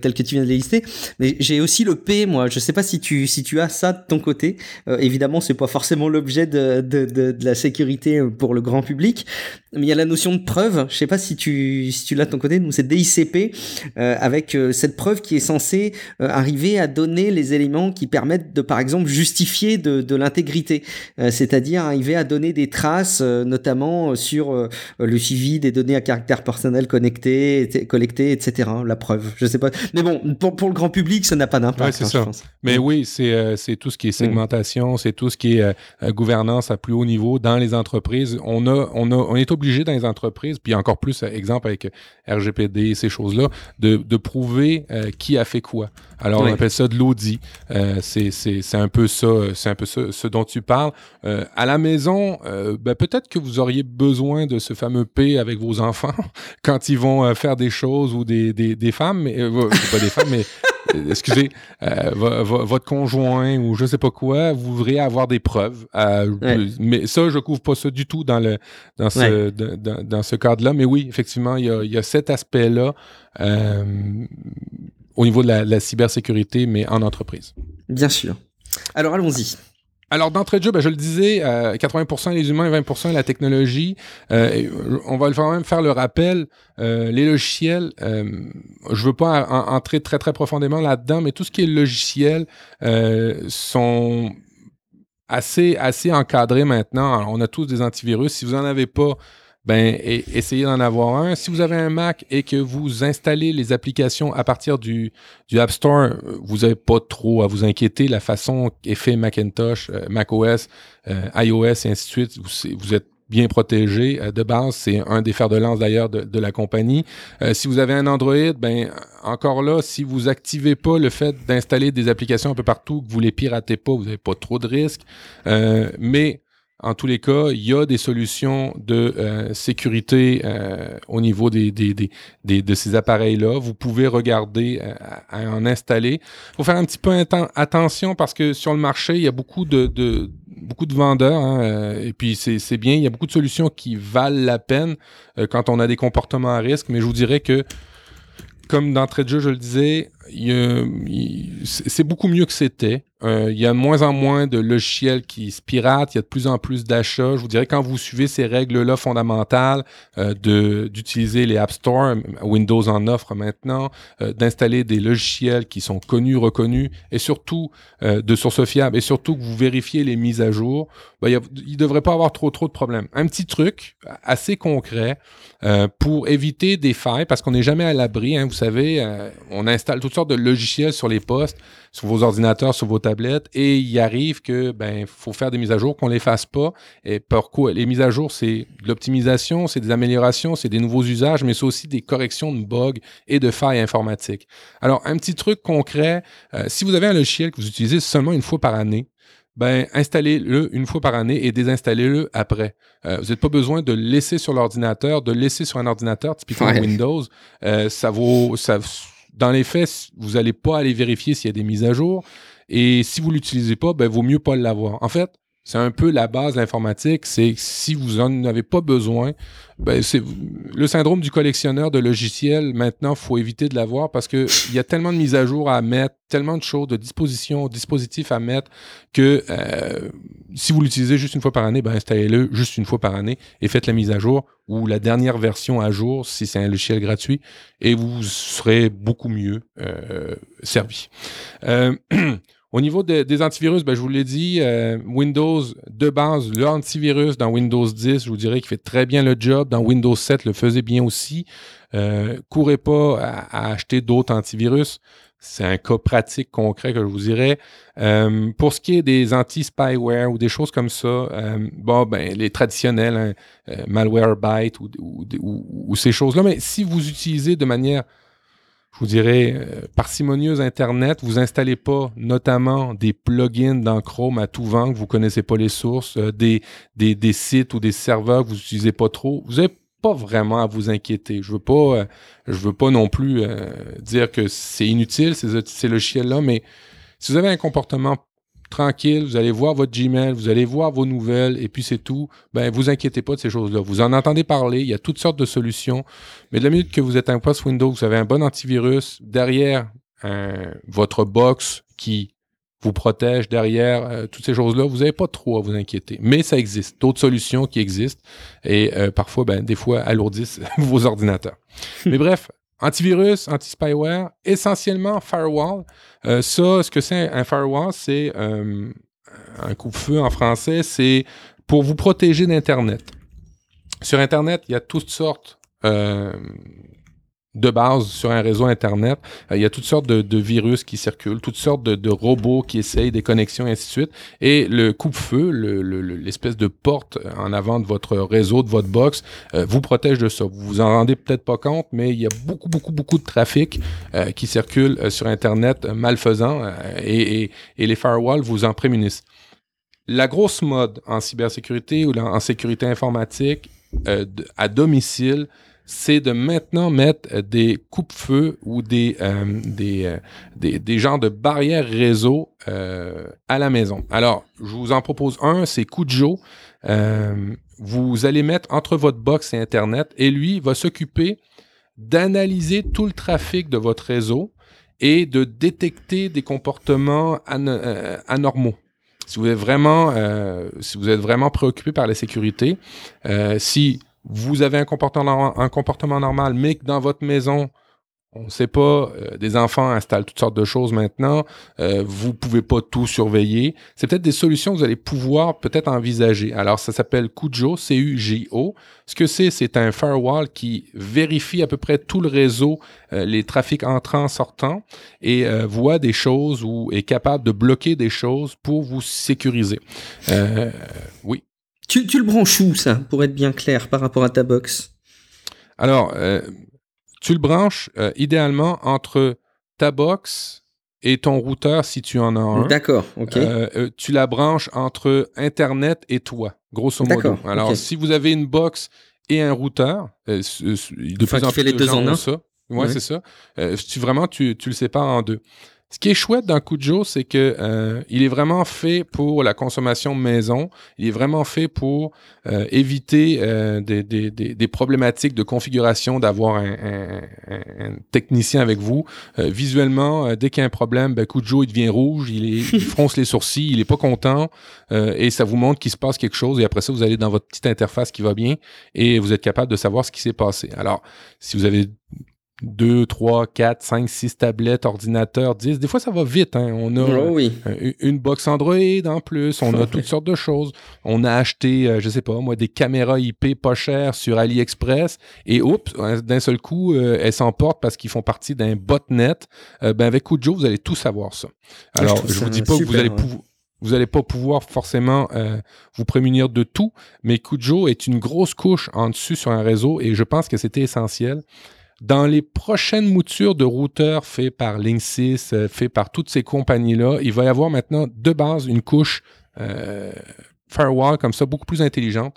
tel que tu viens de lister, mais j'ai aussi le P moi. Je sais pas si tu si tu as ça de ton côté. évidemment, c'est pas forcément l'objet de, de, de, la sécurité pour le grand public, mais il y a la notion de preuve. Je sais pas si tu si tu l'as de ton côté. Nous, c'est DICP euh, avec euh, cette preuve qui est censée euh, arriver à donner les éléments qui permettent de, par exemple, justifier de, de l'intégrité, c'est-à-dire arriver à donner des traces, notamment sur le suivi des données à caractère personnel connectées, collectées, etc. La preuve. Je sais pas. Mais bon, pour, pour le grand public, ça n'a pas d'impact. Ouais, hein, Mais oui, c'est tout ce qui est segmentation, c'est tout ce qui est gouvernance à plus haut niveau dans les entreprises. On a on a on est obligé dans les entreprises, puis encore plus, euh, exemple avec RGPD, ces choses-là, de, de prouver euh, qui a fait quoi. Alors, on appelle ça de l'audit. Euh, c'est un peu ça, c'est un peu ça, ce dont tu parles. Euh, à la maison, ben, peut-être que vous auriez besoin de ce fameux P avec vos enfants [LAUGHS] quand ils vont faire des choses ou des, des, des femmes, mais pas des femmes, mais excusez, euh, votre conjoint ou je sais pas quoi, vous voudriez avoir des preuves. Euh, mais ça, je couvre pas ça du tout dans le dans ce dans, ce cadre-là. Mais oui, effectivement, il y a, y a cet aspect-là euh, au niveau de la cybersécurité, mais en entreprise. Bien sûr. Alors allons-y. Alors, d'entrée de jeu, ben, je le disais, 80% euh, les humains et 20% la technologie. Euh, on va quand même faire le rappel. Euh, les logiciels, je veux pas entrer très, très profondément là-dedans, mais tout ce qui est logiciel sont assez, assez encadrés maintenant. Alors, on a tous des antivirus. Si vous n'en avez pas, ben, essayez d'en avoir un. Si vous avez un Mac et que vous installez les applications à partir du, du App Store, vous n'avez pas trop à vous inquiéter. La façon est fait Macintosh, euh, macOS, euh, iOS et ainsi de suite, vous, êtes bien protégé euh, de base. C'est un des fers de lance d'ailleurs de, de, la compagnie. si vous avez un Android, ben encore là, si vous activez pas le fait d'installer des applications un peu partout, que vous les piratez pas, vous n'avez pas trop de risques. mais en tous les cas, il y a des solutions de euh, sécurité euh, au niveau des, des, des, de ces appareils-là. Vous pouvez regarder euh, à, en installer. Il faut faire un petit peu attention parce que sur le marché, il y a beaucoup de, de beaucoup de vendeurs. Hein, et puis c'est bien, il y a beaucoup de solutions qui valent la peine quand on a des comportements à risque. Mais je vous dirais que comme d'entrée de jeu, je le disais, c'est beaucoup mieux que c'était. Euh, il y a de moins en moins de logiciels qui se piratent, il y a de plus en plus d'achats. Je vous dirais, quand vous suivez ces règles-là fondamentales euh, d'utiliser les App Store, Windows en offre maintenant, euh, d'installer des logiciels qui sont connus, reconnus, et surtout euh, de sources fiables, et surtout que vous vérifiez les mises à jour, ben, il ne devrait pas avoir trop trop de problèmes. Un petit truc assez concret pour éviter des failles, parce qu'on n'est jamais à l'abri, hein, vous savez, on installe toutes sortes de logiciels sur les postes, sur vos ordinateurs, sur vos tablettes, et il arrive que ben faut faire des mises à jour, qu'on les fasse pas. Et pourquoi? Les mises à jour, c'est de l'optimisation, c'est des améliorations, c'est des nouveaux usages, mais c'est aussi des corrections de bugs et de failles informatiques. Alors, un petit truc concret, euh, si vous avez un logiciel que vous utilisez seulement une fois par année, ben, installez-le une fois par année et désinstallez-le après. Euh, vous n'avez pas besoin de le laisser sur l'ordinateur, de le laisser sur un ordinateur, typiquement Windows. Euh, ça vaut, ça, dans les faits, vous n'allez pas aller vérifier s'il y a des mises à jour. Et si vous ne l'utilisez pas, ben, vaut mieux pas l'avoir. En fait, c'est un peu la base de l'informatique. C'est si vous n'en avez pas besoin, ben le syndrome du collectionneur de logiciels. Maintenant, faut éviter de l'avoir parce que il y a tellement de mises à jour à mettre, tellement de choses, de dispositions, dispositifs à mettre que euh, si vous l'utilisez juste une fois par année, ben installez-le juste une fois par année et faites la mise à jour ou la dernière version à jour si c'est un logiciel gratuit et vous serez beaucoup mieux euh, servi. Euh, [CLEARS THROAT] Au niveau des antivirus, ben, je vous l'ai dit, euh, Windows de base, l'antivirus dans Windows 10, je vous dirais qu'il fait très bien le job. Dans Windows 7, le faisait bien aussi. Euh, courez pas à, acheter d'autres antivirus. C'est un cas pratique concret que je vous dirais. Euh, pour ce qui est des anti-spyware ou des choses comme ça, bon, ben, les traditionnels, hein, Malwarebyte ou, ou, ces choses-là, mais si vous utilisez de manière je vous dirais, euh, parcimonieuse Internet, vous installez pas notamment des plugins dans Chrome à tout vent, que vous connaissez pas les sources, euh, des, des, des, sites ou des serveurs que vous utilisez pas trop. Vous n'avez pas vraiment à vous inquiéter. Je veux pas, euh, je veux pas non plus dire que c'est inutile, ces, ces logiciels-là, mais si vous avez un comportement tranquille, vous allez voir votre Gmail, vous allez voir vos nouvelles, et puis c'est tout. Ben, vous inquiétez pas de ces choses-là. Vous en entendez parler, il y a toutes sortes de solutions. Mais de la minute que vous êtes un post Windows, vous avez un bon antivirus, derrière votre box qui vous protège derrière euh, toutes ces choses-là, vous n'avez pas trop à vous inquiéter. Mais ça existe, d'autres solutions qui existent et euh, parfois, ben, des fois, alourdissent [LAUGHS] vos ordinateurs. Mais bref, Antivirus, anti-spyware, essentiellement firewall. Euh, ça, ce que c'est un firewall, c'est euh, un coupe-feu en français, c'est pour vous protéger d'Internet. Sur Internet, il y a toutes sortes euh, de base sur un réseau Internet. Euh, il y a toutes sortes de, virus qui circulent, toutes sortes de, robots qui essayent des connexions, ainsi de suite. Et le coupe-feu, l'espèce de porte en avant de votre réseau, de votre box, euh, vous protège de ça. Vous vous en rendez peut-être pas compte, mais il y a beaucoup, beaucoup, beaucoup de trafic euh, qui circule sur Internet malfaisant et les firewalls vous en prémunissent. La grosse mode en cybersécurité ou en sécurité informatique à domicile, c'est de maintenant mettre euh, des coupe-feux ou des, euh, des, euh, des, des, genres de barrières réseau à la maison. Alors, je vous en propose un, c'est Kujo. vous allez mettre entre votre box et Internet et lui va s'occuper d'analyser tout le trafic de votre réseau et de détecter des comportements anormaux si vous êtes vraiment, si vous êtes vraiment préoccupé par la sécurité, si vous avez un comportement, normal, mais que dans votre maison, on ne sait pas, euh, des enfants installent toutes sortes de choses maintenant, euh, vous pouvez pas tout surveiller. C'est peut-être des solutions que vous allez pouvoir peut-être envisager. Alors, ça s'appelle Cujo, C-U-J-O. Ce que c'est, c'est un firewall qui vérifie à peu près tout le réseau, euh, les trafics entrants, sortants, et voit des choses ou est capable de bloquer des choses pour vous sécuriser. oui. Tu, le branches où, ça, pour être bien clair par rapport à ta box? Alors, euh, tu le branches euh, idéalement entre ta box et ton routeur si tu en as un. D'accord, ok. Euh, tu la branches entre Internet et toi, grosso modo. D'accord, Alors, si vous avez une box et un routeur, de Enfin, plus en plus les de deux gens en un. ça. Ouais, Ouais. c'est ça. Tu, vraiment, tu, tu le sépares en deux. Ce qui est chouette dans Kujo, c'est que euh, il est vraiment fait pour la consommation maison. Il est vraiment fait pour euh, éviter euh, des, des, des, des problématiques de configuration, d'avoir un, un- un- un technicien avec vous. Euh, visuellement, dès qu'il y a un problème, ben, Kujo, il devient rouge, il, est, il [LAUGHS] fronce les sourcils, il est pas content, euh, et ça vous montre qu'il se passe quelque chose, et après ça, vous allez dans votre petite interface qui va bien, et vous êtes capable de savoir ce qui s'est passé. Alors, si vous avez 2, 3, 4, 5, 6 tablettes, ordinateurs, 10, des fois, ça va vite. Hein. On a Oh oui. euh, une box Android en plus, on a toutes sortes de choses. On a acheté, euh, je sais pas, moi, des caméras IP pas chères sur AliExpress et oups, hein, d'un seul coup, euh, elles s'emportent parce qu'ils font partie d'un botnet. Euh, ben avec Kujo, vous allez tout savoir ça. je Alors, je, vous ça dis pas que vous allez ouais. pouvoir vous n'allez pas pouvoir forcément euh, vous prémunir de tout, mais Kujo est une grosse couche en dessus sur un réseau et je pense que c'était essentiel. Dans les prochaines moutures de routeurs faits par Linksys, euh, faits par toutes ces compagnies-là, il va y avoir maintenant de base une couche euh, firewall comme ça, beaucoup plus intelligente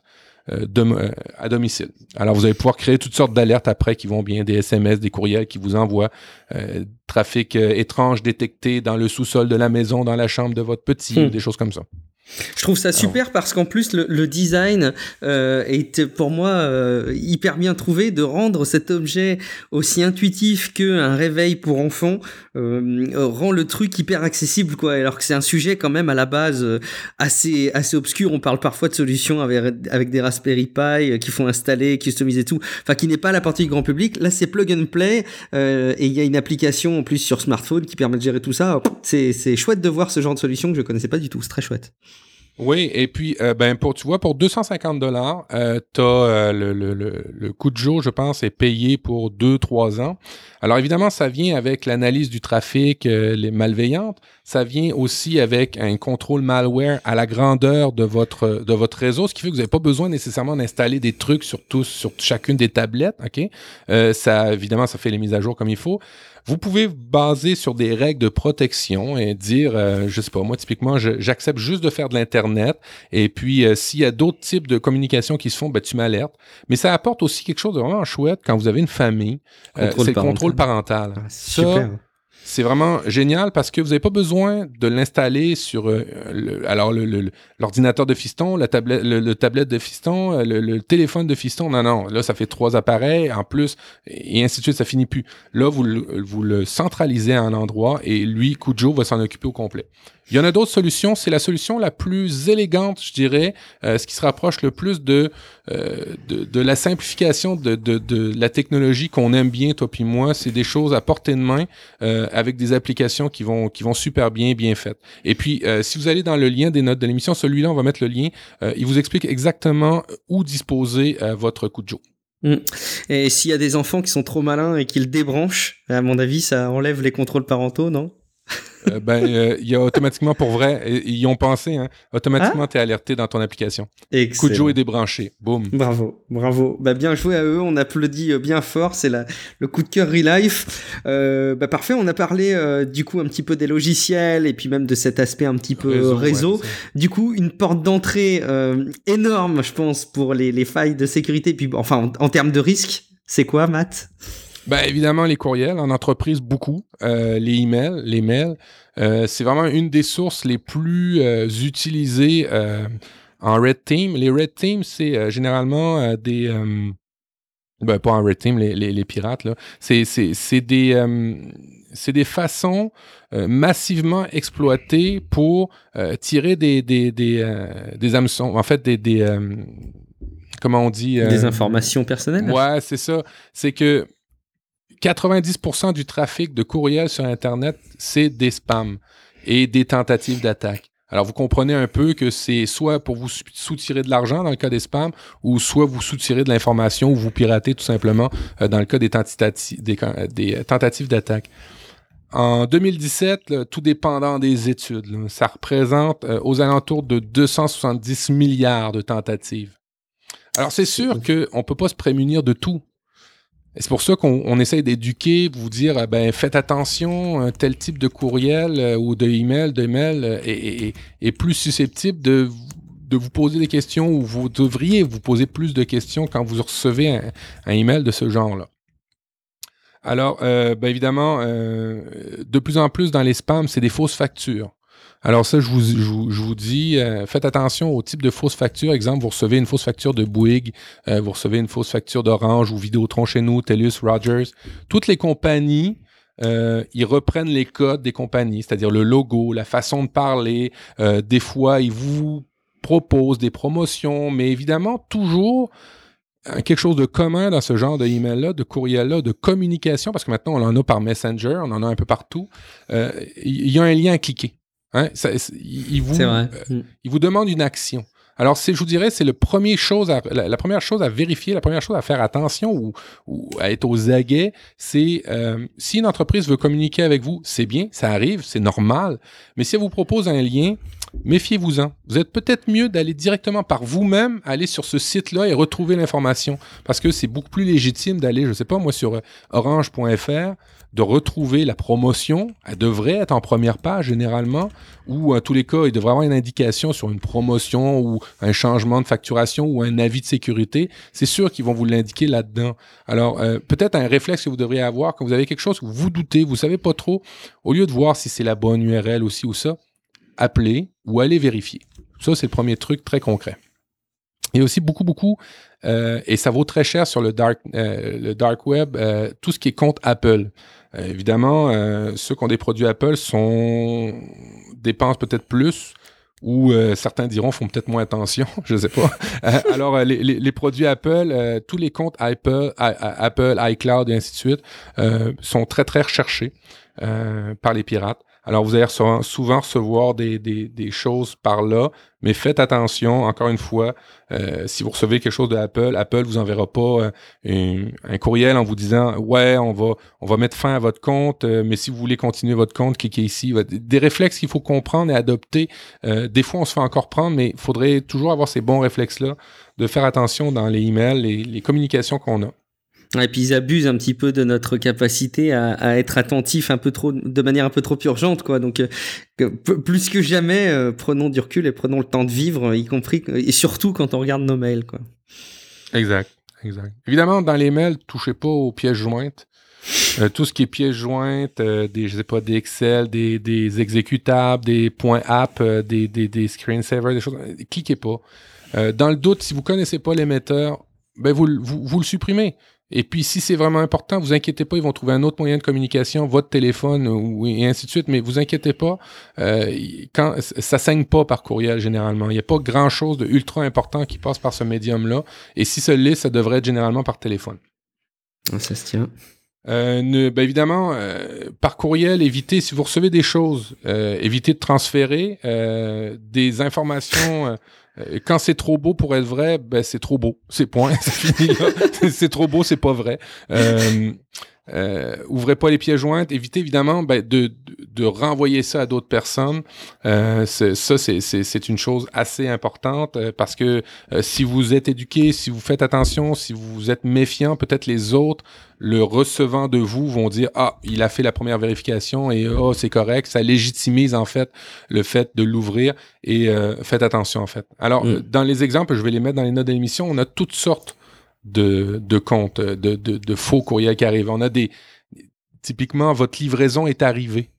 euh, de- euh, à domicile. Alors, vous allez pouvoir créer toutes sortes d'alertes après qui vont bien, des SMS, des courriels qui vous envoient, euh, trafic euh, étrange détecté dans le sous-sol de la maison, dans la chambre de votre petit, Hmm. des choses comme ça. Je trouve ça super parce qu'en plus le, le design euh, est pour moi euh, hyper bien trouvé de rendre cet objet aussi intuitif qu'un réveil pour enfants euh, rend le truc hyper accessible quoi. Alors que c'est un sujet quand même à la base euh, assez assez obscur. On parle parfois de solutions avec, avec des Raspberry Pi euh, qui font installer customiser tout enfin qui n'est pas la partie grand public. Là c'est plug and play euh, et il y a une application en plus sur smartphone qui permet de gérer tout ça. C'est c'est chouette de voir ce genre de solution que je connaissais pas du tout. C'est très chouette Oui, et puis, euh, ben, pour, tu vois, pour 250 dollars, euh, tu as le, le, le, le coût de jour, je pense, est payé pour 2-3 ans. Alors, évidemment, ça vient avec l'analyse du trafic, euh, les malveillantes. Ça vient aussi avec un contrôle malware à la grandeur de votre, de votre réseau, ce qui fait que vous n'avez pas besoin nécessairement d'installer des trucs sur, tous, sur chacune des tablettes. OK? Euh, ça, évidemment, ça fait les mises à jour comme il faut. Vous pouvez baser sur des règles de protection et dire, euh, je sais pas, moi, typiquement, j'accepte juste de faire de l'Internet. Et puis, euh, s'il y a d'autres types de communication qui se font, ben, tu m'alertes. Mais ça apporte aussi quelque chose de vraiment chouette quand vous avez une famille. Euh, c'est le contrôle parental. Ah, Ça, super c'est vraiment génial parce que vous n'avez pas besoin de l'installer sur euh, alors l'ordinateur de fiston, la tablette, le, le tablette de fiston, euh, le, téléphone de fiston. Non, non, là, ça fait trois appareils en plus et ainsi de suite, ça finit plus. Là, vous vous le centralisez à un endroit et lui, Kujo, va s'en occuper au complet. Il y en a d'autres solutions. C'est la solution la plus élégante, je dirais, euh, ce qui se rapproche le plus de, euh, de, de la simplification de, de, de la technologie qu'on aime bien, toi puis moi. C'est des choses à portée de main euh, avec des applications qui vont, qui vont super bien, bien faites. Et puis, euh, si vous allez dans le lien des notes de l'émission, celui-là, on va mettre le lien. Euh, il vous explique exactement où disposer euh, votre Kujo. Et s'il y a des enfants qui sont trop malins et qui le débranchent, à mon avis, ça enlève les contrôles parentaux, non? Euh, ben, euh, il y a automatiquement, pour vrai, ils y ont pensé, hein, automatiquement, tu es alerté dans ton application. Excellent. Kujo est débranché. Boum. Bravo, bravo. Bah, bien joué à eux, on applaudit euh, bien fort, c'est le coup de cœur Relife. Euh, bah, parfait, on a parlé du coup un petit peu des logiciels et puis même de cet aspect un petit peu réseau. ouais. Du coup, une porte d'entrée énorme, je pense, pour les, les failles de sécurité. Puis, enfin, en, en termes de risque, c'est quoi, Matt? Ben, évidemment, les courriels en entreprise, beaucoup. Euh, les emails, les mails. Euh, c'est vraiment une des sources les plus euh, utilisées en Red Team. Les Red Team, c'est généralement des... ben, pas en Red Team, les, les, les pirates, là. C'est, c'est, c'est des... c'est des façons massivement exploitées pour tirer des, des, des, des hameçons. En fait, des... des comment on dit Des informations personnelles? Ouais, c'est ça. C'est que 90% du trafic de courriels sur Internet, c'est des spams et des tentatives d'attaque. Alors, vous comprenez un peu que c'est soit pour vous sou- soutirer de l'argent dans le cas des spams, ou soit vous soutirer de l'information ou vous piratez tout simplement euh, dans le cas des, euh, des, euh, tentatives d'attaque. En 2017, là, tout dépendant des études, là, ça représente euh, aux alentours de 270 milliards de tentatives. Alors, c'est sûr qu'on ne peut pas se prémunir de tout. C'est pour ça qu'on essaye d'éduquer, vous dire, euh, ben, faites attention, un tel type de courriel euh, ou de email, email euh, est, plus susceptible de, vous poser des questions ou vous devriez vous poser plus de questions quand vous recevez un, un email de ce genre-là. Alors, ben évidemment, de plus en plus dans les spams, c'est des fausses factures. Alors ça, je vous, dis, euh, faites attention au type de fausse facture. Exemple, vous recevez une fausse facture de Bouygues, euh, vous recevez une fausse facture d'Orange ou Vidéotron chez nous, TELUS, Rogers. Toutes les compagnies, euh, ils reprennent les codes des compagnies, c'est-à-dire le logo, la façon de parler. des fois, ils vous proposent des promotions, mais évidemment, toujours quelque chose de commun dans ce genre de email-là, de courriel-là, de communication, parce que maintenant on en a par Messenger, on en a un peu partout. Il y a un lien à cliquer. Hein, il, vous, euh, mm. il vous demande une action. Alors, je vous dirais, c'est le premier chose la, première chose à vérifier, la première chose à faire attention ou, ou à être aux aguets, c'est euh, si une entreprise veut communiquer avec vous, c'est bien, ça arrive, c'est normal. Mais si elle vous propose un lien, méfiez-vous-en. Vous êtes peut-être mieux d'aller directement par vous-même, aller sur ce site-là et retrouver l'information. Parce que c'est beaucoup plus légitime d'aller, je ne sais pas, moi, sur orange.fr, de retrouver la promotion. Elle devrait être en première page généralement, ou en tous les cas, il devrait y avoir une indication sur une promotion ou un changement de facturation ou un avis de sécurité. C'est sûr qu'ils vont vous l'indiquer là-dedans. Alors, euh, peut-être un réflexe que vous devriez avoir quand vous avez quelque chose que vous doutez, vous savez pas trop, au lieu de voir si c'est la bonne URL aussi ou ça, appelez ou allez vérifier. Ça, c'est le premier truc très concret. Il y a aussi beaucoup, beaucoup, euh, et ça vaut très cher sur le dark, euh, le dark web, tout ce qui est compte Apple. Euh, évidemment, euh, ceux qui ont des produits Apple sont dépensent peut-être plus ou euh, certains diront font peut-être moins attention, [LAUGHS] je ne sais pas. alors, les, produits Apple, tous les comptes Apple, Apple, iCloud et ainsi de suite sont très, très recherchés par les pirates. Alors, vous allez souvent recevoir des, des, choses par là, mais faites attention, encore une fois, euh, si vous recevez quelque chose de Apple, Apple vous enverra pas euh, un, courriel en vous disant Ouais, on va, on va mettre fin à votre compte, euh, mais si vous voulez continuer votre compte, cliquez ici. Des réflexes qu'il faut comprendre et adopter. des fois, on se fait encore prendre, mais il faudrait toujours avoir ces bons réflexes-là, de faire attention dans les emails, et les communications qu'on a. Et puis ils abusent un petit peu de notre capacité à, être attentif un peu trop, de manière un peu trop urgente, quoi. Donc euh, plus que jamais, euh, prenons du recul et prenons le temps de vivre, y compris et surtout quand on regarde nos mails, quoi. Exact, exact. Évidemment, dans les mails, touchez pas aux pièces jointes. Euh, tout ce qui est pièces jointes, des, je sais pas, des Excel, des, des exécutables, des points app, des, des, des screensavers, des choses. Cliquez pas. dans le doute, si vous connaissez pas l'émetteur, ben vous, vous, vous le supprimez. Et puis, si c'est vraiment important, vous inquiétez pas, ils vont trouver un autre moyen de communication, votre téléphone ou et ainsi de suite. Mais vous inquiétez pas, euh, quand ça saigne pas par courriel généralement. Il n'y a pas grand chose de ultra important qui passe par ce médium-là. Et si ça l'est, ça devrait être généralement par téléphone. Ah, ça se tient. Euh, ben évidemment, euh, par courriel, évitez, si vous recevez des choses, euh, évitez de transférer des informations euh, quand c'est trop beau pour être vrai, ben c'est trop beau. C'est point. [LAUGHS] C'est fini c'est trop beau, c'est pas vrai. Euh, euh, ouvrez pas les pieds jointes. Évitez évidemment ben, de, de, renvoyer ça à d'autres personnes. Euh, ça, c'est une chose assez importante euh, parce que euh, si vous êtes éduqué, si vous faites attention, si vous êtes méfiant, peut-être les autres, le recevant de vous, vont dire ah il a fait la première vérification et oh c'est correct. Ça légitimise en fait le fait de l'ouvrir et faites attention en fait. Alors mm. dans les exemples, je vais les mettre dans les notes de l'émission. On a toutes sortes de, de comptes, de, de, de, faux courriels qui arrivent. On a des. Typiquement, votre livraison est arrivée.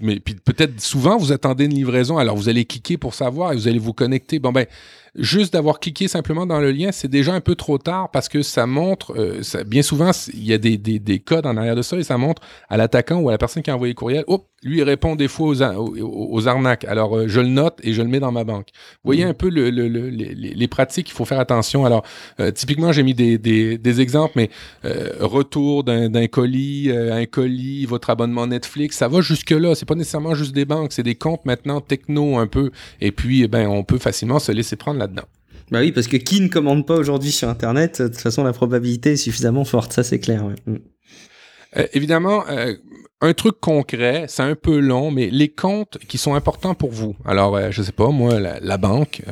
mais, puis peut-être souvent vous attendez une livraison, alors vous allez cliquer pour savoir et vous allez vous connecter. Bon ben, juste d'avoir cliqué simplement dans le lien, c'est déjà un peu trop tard parce que ça montre, euh, ça, bien souvent, il y a des, des, des, codes en arrière de ça et ça montre à l'attaquant ou à la personne qui a envoyé le courriel, oh, lui, il répond des fois aux, aux, arnaques. Alors, euh, je le note et je le mets dans ma banque. Vous voyez mm. un peu le, le, les, les, pratiques, il faut faire attention. Alors, euh, typiquement, j'ai mis des, des, des, exemples, mais retour d'un colis, un colis, votre abonnement Netflix, ça va jusque-là. C'est pas nécessairement juste des banques, c'est des comptes maintenant techno un peu. Et puis, eh ben, on peut facilement se laisser prendre là-dedans. Bah oui, parce que qui ne commande pas aujourd'hui sur Internet, de toute façon, la probabilité est suffisamment forte, ça c'est clair. Mm. Euh, évidemment, euh, un truc concret, c'est un peu long, mais les comptes qui sont importants pour vous. Alors, euh, je sais pas, moi, la, banque,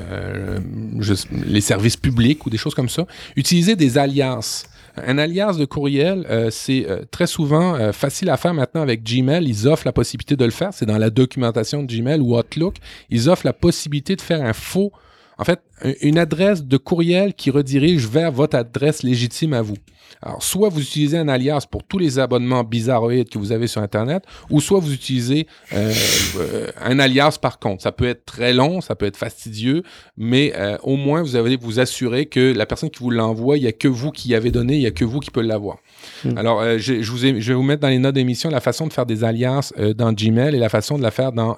les services publics ou des choses comme ça, utilisez des alliances. Un alias de courriel, c'est très souvent facile à faire maintenant avec Gmail. Ils offrent la possibilité de le faire. C'est dans la documentation de Gmail ou Outlook. Ils offrent la possibilité de faire un faux en fait, une adresse de courriel qui redirige vers votre adresse légitime à vous. Alors, soit vous utilisez un alias pour tous les abonnements bizarroïdes que vous avez sur Internet, ou soit vous utilisez euh, euh, un alias par compte. Ça peut être très long, ça peut être fastidieux, mais euh, au moins vous allez vous assurer que la personne qui vous l'envoie, il n'y a que vous qui y avez donné, il n'y a que vous qui peut l'avoir. Hmm. Alors, je, je, vous ai, je vais vous mettre dans les notes d'émission la façon de faire des alias dans Gmail et la façon de la faire dans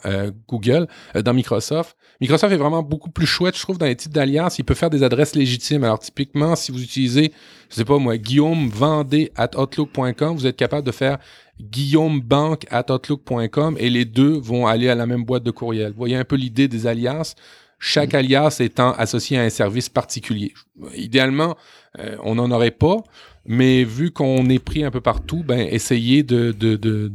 Google, dans Microsoft. Microsoft est vraiment beaucoup plus chouette, je trouve, dans les types d'alliances. Il peut faire des adresses légitimes. Alors, typiquement, si vous utilisez, je sais pas moi, Guillaume Vendée at Outlook.com, vous êtes capable de faire Guillaume Banque at Outlook.com et les deux vont aller à la même boîte de courriel. Vous voyez un peu l'idée des alliances. Chaque alias étant associé à un service particulier. Idéalement, euh, on n'en aurait pas, mais vu qu'on est pris un peu partout, ben, essayez de, de, de,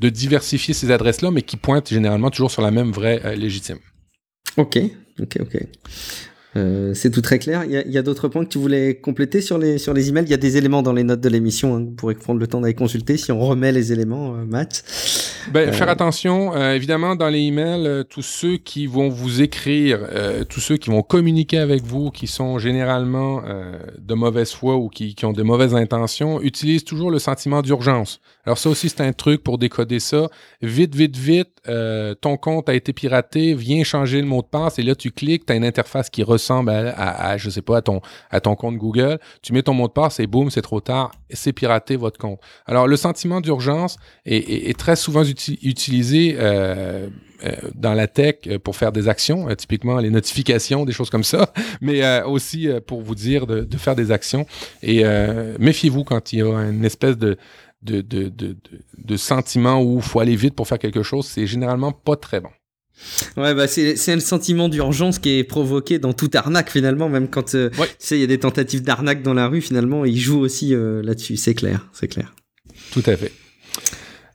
de, diversifier ces adresses-là, mais qui pointent généralement toujours sur la même vraie euh, légitime. Ok, ok, ok. Euh, c'est tout très clair. Il y a, d'autres points que tu voulais compléter sur les, sur les emails? Il y a des éléments dans les notes de l'émission. Hein, vous pourrez prendre le temps d'aller consulter si on remet les éléments, euh, Matt. Ben, euh, Faire attention, évidemment, dans les emails, tous ceux qui vont vous écrire, tous ceux qui vont communiquer avec vous, qui sont généralement de mauvaise foi ou qui, qui ont de mauvaises intentions, utilisent toujours le sentiment d'urgence. Alors ça aussi, c'est un truc pour décoder ça. Vite, vite, vite, euh, ton compte a été piraté, viens changer le mot de passe et là, tu cliques, tu as une interface qui ressemble à, à, je sais pas, à ton, à ton compte Google. Tu mets ton mot de passe et boum, c'est trop tard, c'est piraté votre compte. Alors, le sentiment d'urgence est, très souvent utilisé euh, euh, dans la tech pour faire des actions, typiquement les notifications, des choses comme ça, [LAUGHS] mais aussi pour vous dire de, de, faire des actions. Et méfiez-vous quand il y a une espèce de de, de, de, de sentiment où il faut aller vite pour faire quelque chose, c'est généralement pas très bon. Ouais, bah c'est, le sentiment d'urgence qui est provoqué dans toute arnaque finalement, même quand euh, tu sais, il y a des tentatives d'arnaque dans la rue, finalement, ils jouent aussi euh, là-dessus, c'est clair, c'est clair. Tout à fait.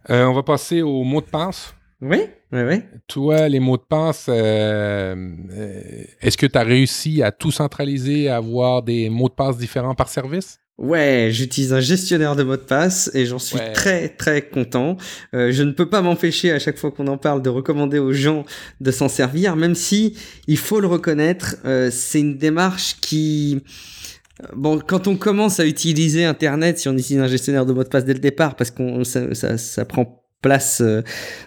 Euh, on va passer aux mots de passe. Oui, oui, oui. Toi, les mots de passe, est-ce que tu as réussi à tout centraliser, à avoir des mots de passe différents par service? Ouais, j'utilise un gestionnaire de mots de passe et j'en suis très très content. Euh, je ne peux pas m'empêcher à chaque fois qu'on en parle de recommander aux gens de s'en servir, même si il faut le reconnaître, euh, c'est une démarche qui euh, Bon, quand on commence à utiliser Internet, si on utilise un gestionnaire de mots de passe dès le départ, parce qu'on ça, ça, ça prend place euh,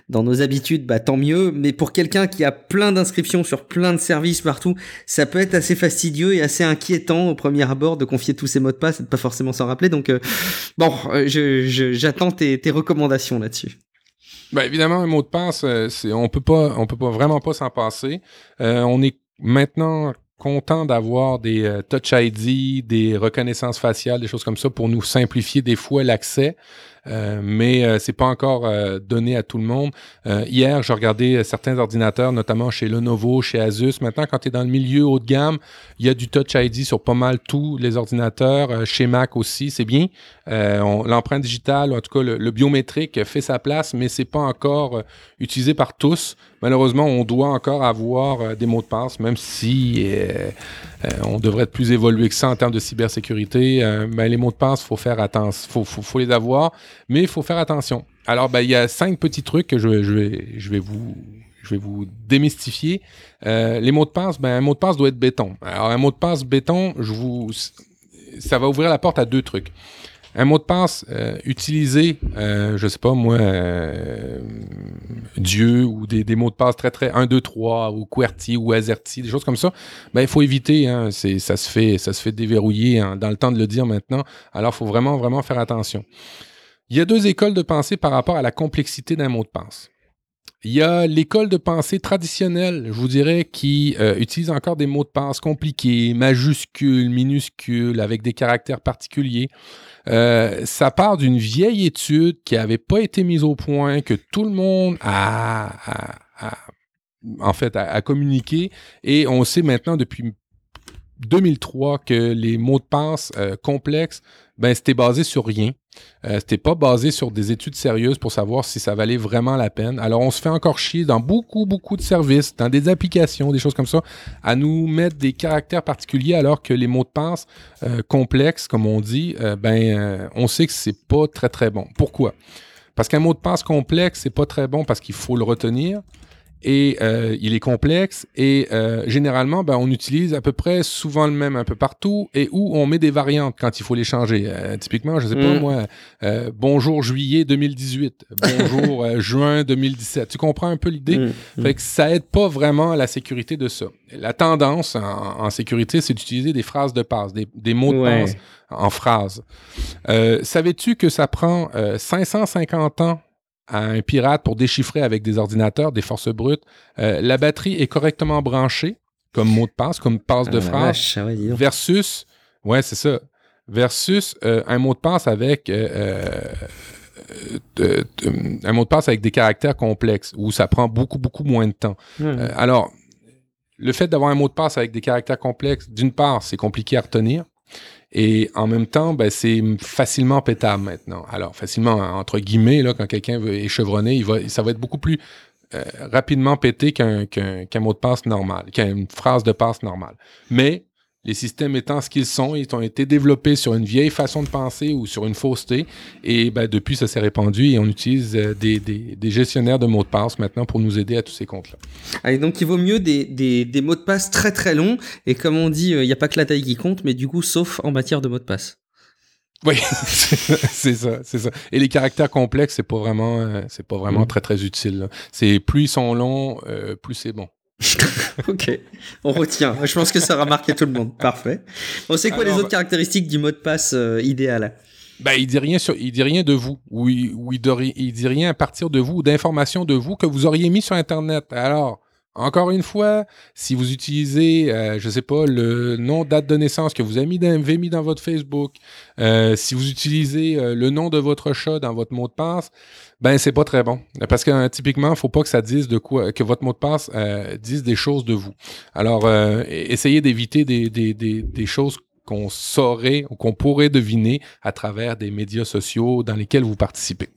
dans nos habitudes, bah tant mieux. Mais pour quelqu'un qui a plein d'inscriptions sur plein de services partout, ça peut être assez fastidieux et assez inquiétant au premier abord de confier tous ces mots de passe et de pas forcément s'en rappeler. Donc euh, bon, euh, j'attends tes, tes recommandations là-dessus. Ben évidemment, un mot de passe, c'est, on peut pas, on peut pas vraiment pas s'en passer. on est maintenant content d'avoir des Touch ID, des reconnaissances faciales, des choses comme ça pour nous simplifier des fois l'accès. Euh, mais euh, c'est pas encore euh, donné à tout le monde. hier, j'ai regardé certains ordinateurs, notamment chez Lenovo, chez Asus. Maintenant, quand tu es dans le milieu haut de gamme, il y a du Touch ID sur pas mal tous les ordinateurs. chez Mac aussi, c'est bien. L'empreinte digitale, en tout cas le, biométrique, fait sa place, mais c'est pas encore utilisé par tous. Malheureusement, on doit encore avoir des mots de passe, même si on devrait être plus évolué que ça en termes de cybersécurité. Ben, les mots de passe, faut faire attention, faut, les avoir mais il faut faire attention. Alors, ben, il y a cinq petits trucs que je, vais, vous démystifier. Euh, les mots de passe, ben, un mot de passe doit être béton. Alors, un mot de passe béton, ça va ouvrir la porte à deux trucs. Un mot de passe euh, utilisé, euh, je sais pas moi, euh, Dieu ou des, mots de passe très très 1, 2, 3 ou QWERTY ou AZERTY, des choses comme ça, ben il faut éviter. Hein, ça se fait, ça se fait déverrouiller hein, dans le temps de le dire maintenant. Alors il faut vraiment vraiment faire attention. Il y a deux écoles de pensée par rapport à la complexité d'un mot de passe. Il y a l'école de pensée traditionnelle, je vous dirais, qui euh, utilise encore des mots de passe compliqués, majuscules, minuscules, avec des caractères particuliers. Euh, ça part d'une vieille étude qui n'avait pas été mise au point, que tout le monde a, en fait, a, communiqué. Et on sait maintenant depuis 2003 que les mots de passe complexes, ben c'était basé sur rien. Euh, c'était pas basé sur des études sérieuses pour savoir si ça valait vraiment la peine. Alors on se fait encore chier dans beaucoup beaucoup de services, dans des applications, des choses comme ça, à nous mettre des caractères particuliers alors que les mots de passe euh, complexes, comme on dit, euh, ben on sait que c'est pas très très bon. Pourquoi? Parce qu'un mot de passe complexe c'est pas très bon parce qu'il faut le retenir et euh, il est complexe et euh, généralement ben, on utilise à peu près souvent le même un peu partout et où on met des variantes quand il faut les changer. Euh, typiquement, je sais pas mm. moi, bonjour juillet 2018, bonjour [LAUGHS] juin 2017. Tu comprends un peu l'idée? Mm. Mm. Fait que ça aide pas vraiment à la sécurité de ça. La tendance en, sécurité, c'est d'utiliser des phrases de passe, des, mots de passe en phrases. Savais-tu que ça prend 550 ans à un pirate pour déchiffrer avec des ordinateurs, des forces brutes. Euh, la batterie est correctement branchée comme mot de passe, comme passe de ah, phrase, ah versus, ouais, c'est ça, versus euh, un mot de passe avec euh, un mot de passe avec des caractères complexes où ça prend beaucoup beaucoup moins de temps. alors, le fait d'avoir un mot de passe avec des caractères complexes, d'une part, c'est compliqué à retenir. Et en même temps, ben, c'est facilement pétable maintenant. Alors, facilement, entre guillemets, là, quand quelqu'un est chevronné, il ça va être beaucoup plus euh, rapidement pété qu'un mot de passe normal, qu'une phrase de passe normale. Mais les systèmes étant ce qu'ils sont, ils ont été développés sur une vieille façon de penser ou sur une fausseté. Et ben, depuis, ça s'est répandu et on utilise euh, des, gestionnaires de mots de passe maintenant pour nous aider à tous ces comptes-là. Allez, donc il vaut mieux des, mots de passe très très longs. Et comme on dit, euh, il n'y a pas que la taille qui compte, mais du coup, sauf en matière de mots de passe. Oui, [LAUGHS] c'est ça, c'est ça. Et les caractères complexes, c'est pas vraiment, euh, c'est pas vraiment mm. très très utile. C'est plus ils sont longs, plus c'est bon. [LAUGHS] ok, on retient. Je pense que ça aura marqué tout le monde. Parfait. On sait quoi les autres caractéristiques du mot de passe euh, idéal? Ben, il dit rien sur, il dit rien de vous, ou il, il, dit rien à partir de vous, ou d'informations de vous que vous auriez mis sur Internet. Alors, encore une fois, si vous utilisez, euh, je sais pas, le nom, date de naissance que vous avez mis dans, mis dans votre Facebook, euh, si vous utilisez euh, le nom de votre chat dans votre mot de passe, ben c'est pas très bon. Parce que typiquement, il faut pas que ça dise de quoi, que votre mot de passe dise des choses de vous. Alors, essayez d'éviter des, des, des, des choses qu'on saurait ou qu'on pourrait deviner à travers des médias sociaux dans lesquels vous participez.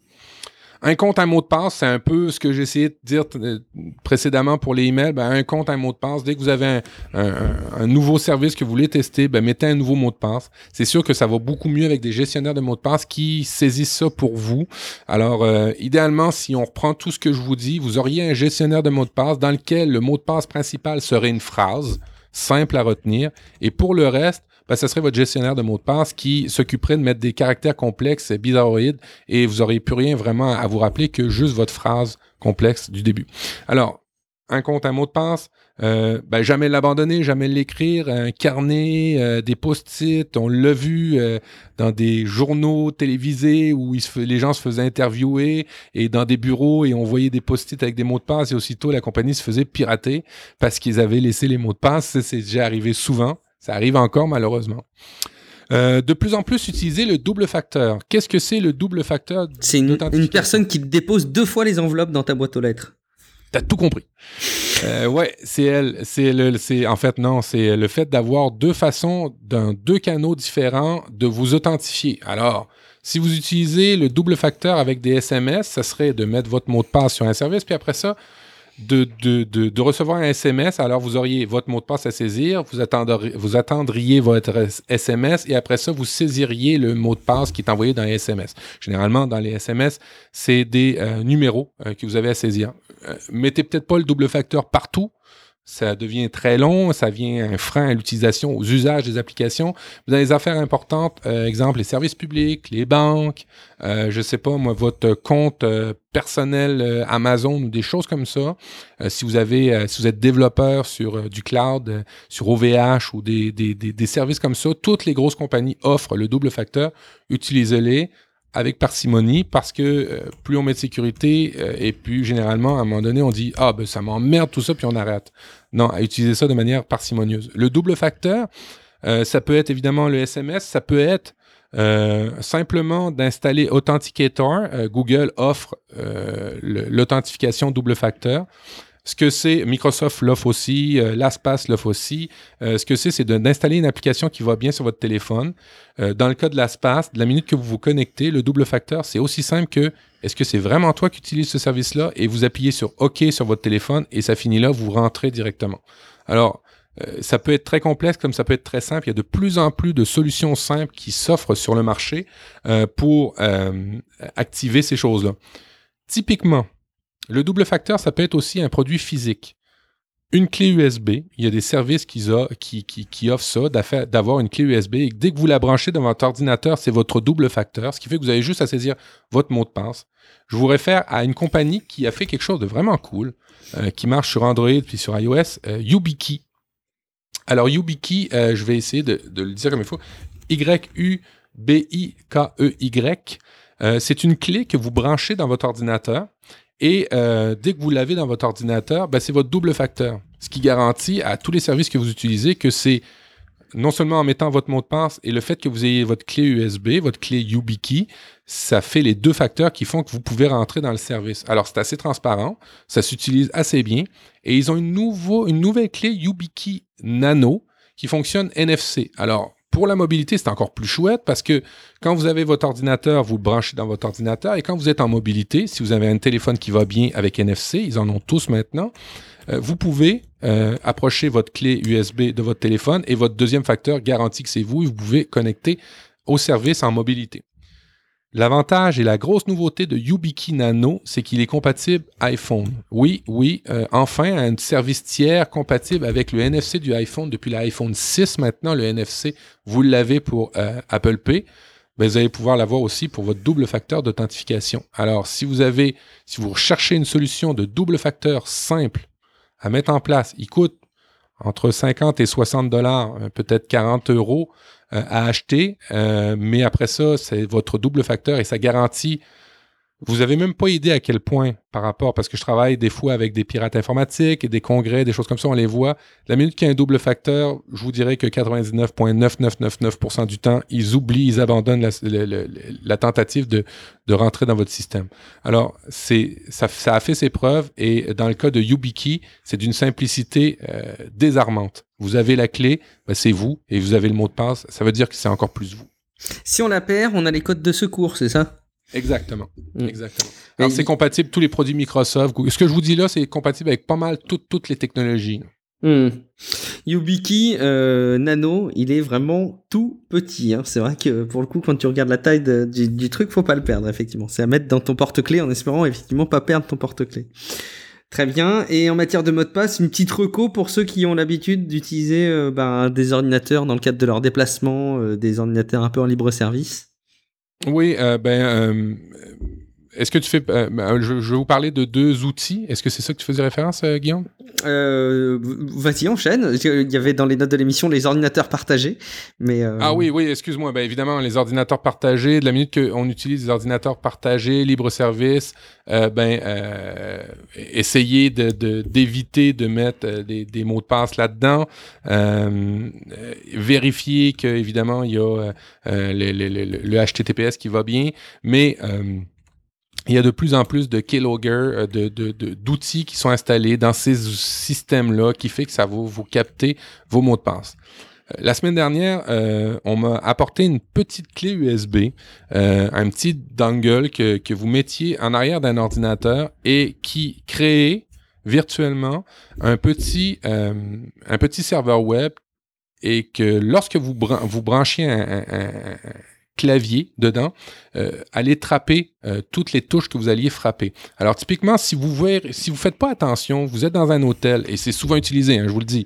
Un compte, un mot de passe, c'est un peu ce que j'ai essayé de dire euh, précédemment pour les emails. Ben, un compte, un mot de passe. Dès que vous avez un, nouveau service que vous voulez tester, ben, mettez un nouveau mot de passe. C'est sûr que ça va beaucoup mieux avec des gestionnaires de mots de passe qui saisissent ça pour vous. Alors, euh, idéalement, si on reprend tout ce que je vous dis, vous auriez un gestionnaire de mots de passe dans lequel le mot de passe principal serait une phrase simple à retenir. Et pour le reste, ben, ce serait votre gestionnaire de mots de passe qui s'occuperait de mettre des caractères complexes et bizarroïdes et vous n'auriez plus rien vraiment à vous rappeler que juste votre phrase complexe du début. Alors, un compte, un mot de passe, euh, ben, jamais l'abandonner, jamais l'écrire, un carnet, euh, des post-it, on l'a vu euh, dans des journaux télévisés où les gens se faisaient interviewer et dans des bureaux et on voyait des post-it avec des mots de passe et aussitôt la compagnie se faisait pirater parce qu'ils avaient laissé les mots de passe. C'est déjà arrivé souvent. Ça arrive encore malheureusement. Euh, de plus en plus utiliser le double facteur. Qu'est-ce que c'est le double facteur C'est une, personne qui dépose deux fois les enveloppes dans ta boîte aux lettres. T'as tout compris. Euh, ouais, c'est elle. C'est le, c'est en fait non, c'est le fait d'avoir deux façons, dans deux canaux différents, de vous authentifier. Alors, si vous utilisez le double facteur avec des SMS, ça serait de mettre votre mot de passe sur un service, puis après ça, de, de, de, recevoir un SMS, alors vous auriez votre mot de passe à saisir, vous, attendriez, votre SMS et après ça, vous saisiriez le mot de passe qui est envoyé dans les SMS. Généralement, dans les SMS, c'est des euh, numéros euh, que vous avez à saisir. Euh, mettez peut-être pas le double facteur partout, ça devient très long, ça vient un frein à l'utilisation, aux usages des applications. Vous avez des affaires importantes, euh, exemple les services publics, les banques, euh, je sais pas moi, votre compte euh, personnel euh, Amazon ou des choses comme ça. si vous avez, si vous êtes développeur sur du cloud, sur OVH ou des, des, des, services comme ça, toutes les grosses compagnies offrent le double facteur. Utilisez-les avec parcimonie parce que plus on met de sécurité et plus généralement à un moment donné on dit ah ben ça m'emmerde tout ça puis on arrête. Non, à utiliser ça de manière parcimonieuse. Le double facteur, euh, ça peut être évidemment le SMS, ça peut être simplement d'installer Authenticator. Google offre l'authentification double facteur. Ce que c'est, Microsoft l'offre aussi, euh, LastPass l'offre aussi. Euh, ce que c'est, c'est d'installer une application qui va bien sur votre téléphone. Euh, dans le cas de LastPass, de la minute que vous vous connectez, le double facteur, c'est aussi simple que est-ce que c'est vraiment toi qui utilises ce service-là? Et vous appuyez sur OK sur votre téléphone et ça finit là, vous rentrez directement. Alors, ça peut être très complexe comme ça peut être très simple. Il y a de plus en plus de solutions simples qui s'offrent sur le marché pour activer ces choses-là. Typiquement, le double facteur, ça peut être aussi un produit physique. Une clé USB, il y a des services qui, offrent ça, d'avoir une clé USB. Et dès que vous la branchez dans votre ordinateur, c'est votre double facteur, ce qui fait que vous avez juste à saisir votre mot de passe. Je vous réfère à une compagnie qui a fait quelque chose de vraiment cool, euh, qui marche sur Android puis sur iOS, euh, YubiKey. Alors YubiKey, euh, je vais essayer de, de, le dire comme il faut. Y-U-B-I-K-E-Y. c'est une clé que vous branchez dans votre ordinateur et euh, dès que vous l'avez dans votre ordinateur, ben, c'est votre double facteur. Ce qui garantit à tous les services que vous utilisez que c'est non seulement en mettant votre mot de passe et le fait que vous ayez votre clé USB, votre clé YubiKey, ça fait les deux facteurs qui font que vous pouvez rentrer dans le service. Alors, c'est assez transparent, ça s'utilise assez bien et ils ont une, nouveau, une nouvelle clé YubiKey Nano qui fonctionne NFC. Alors, pour la mobilité, c'est encore plus chouette parce que quand vous avez votre ordinateur, vous branchez dans votre ordinateur et quand vous êtes en mobilité, si vous avez un téléphone qui va bien avec NFC, ils en ont tous maintenant, euh, vous pouvez euh, approcher votre clé USB de votre téléphone et votre deuxième facteur garantit que c'est vous et vous pouvez connecter au service en mobilité. L'avantage et la grosse nouveauté de YubiKey Nano, c'est qu'il est compatible iPhone. Oui, oui, euh, enfin, un service tiers compatible avec le NFC du iPhone depuis l'iPhone 6 maintenant. Le NFC, vous l'avez pour euh, Apple Pay. Ben, vous allez pouvoir l'avoir aussi pour votre double facteur d'authentification. Alors, si vous avez, si vous recherchez une solution de double facteur simple à mettre en place, il coûte entre 50 et 60 dollars, euh, peut-être 40 euros. Euh, à acheter, euh, mais après ça, c'est votre double facteur et ça garantit vous avez même pas idée à quel point par rapport, parce que je travaille des fois avec des pirates informatiques et des congrès, des choses comme ça, on les voit. La minute qu'il y a un double facteur, je vous dirais que 99,9999% du temps, ils oublient, ils abandonnent la, tentative de, de, rentrer dans votre système. Alors, c'est ça, a fait ses preuves et dans le cas de YubiKey, c'est d'une simplicité euh, désarmante. Vous avez la clé, ben c'est vous, et vous avez le mot de passe, ça veut dire que c'est encore plus vous. Si on la perd, on a les codes de secours, c'est ça? Exactement. Mm. Exactement. Alors, c'est compatible tous les produits Microsoft. Ce que je vous dis là, c'est compatible avec pas mal toutes les technologies. Mm. YubiKey euh, Nano, il est vraiment tout petit. Hein. C'est vrai que pour le coup, quand tu regardes la taille du, du, truc, faut pas le perdre, effectivement. C'est à mettre dans ton porte-clés en espérant effectivement pas perdre ton porte-clés. Très bien. Et en matière de mot de passe, une petite reco pour ceux qui ont l'habitude d'utiliser euh, ben, des ordinateurs dans le cadre de leur déplacement, euh, des ordinateurs un peu en libre service. Oui, euh, ben, euh, est-ce que tu fais. Euh, ben, je, vais vous parler de deux outils. Est-ce que c'est ça que tu faisais référence, Guillaume? Vas-y, enchaîne. Il y avait dans les notes de l'émission les ordinateurs partagés. Mais, Ah oui, oui, excuse-moi. Ben, évidemment, les ordinateurs partagés, de la minute qu'on utilise des ordinateurs partagés, libre-service, ben, essayer d'éviter de, de, mettre des, des, mots de passe là-dedans. vérifier qu'évidemment, il y a le, le, le, HTTPS qui va bien. Mais il y a de plus en plus de keylogger, euh, d'outils qui sont installés dans ces systèmes-là qui fait que ça va vous capter vos mots de passe. Euh, la semaine dernière, euh, on m'a apporté une petite clé USB, un petit dongle que, que, vous mettiez en arrière d'un ordinateur et qui créait virtuellement un petit, un petit serveur web et que lorsque vous, vous branchiez un, clavier dedans, euh, allez trapper euh, toutes les touches que vous alliez frapper. Alors typiquement, si vous ne faites pas attention, vous êtes dans un hôtel et c'est souvent utilisé, hein, je vous le dis.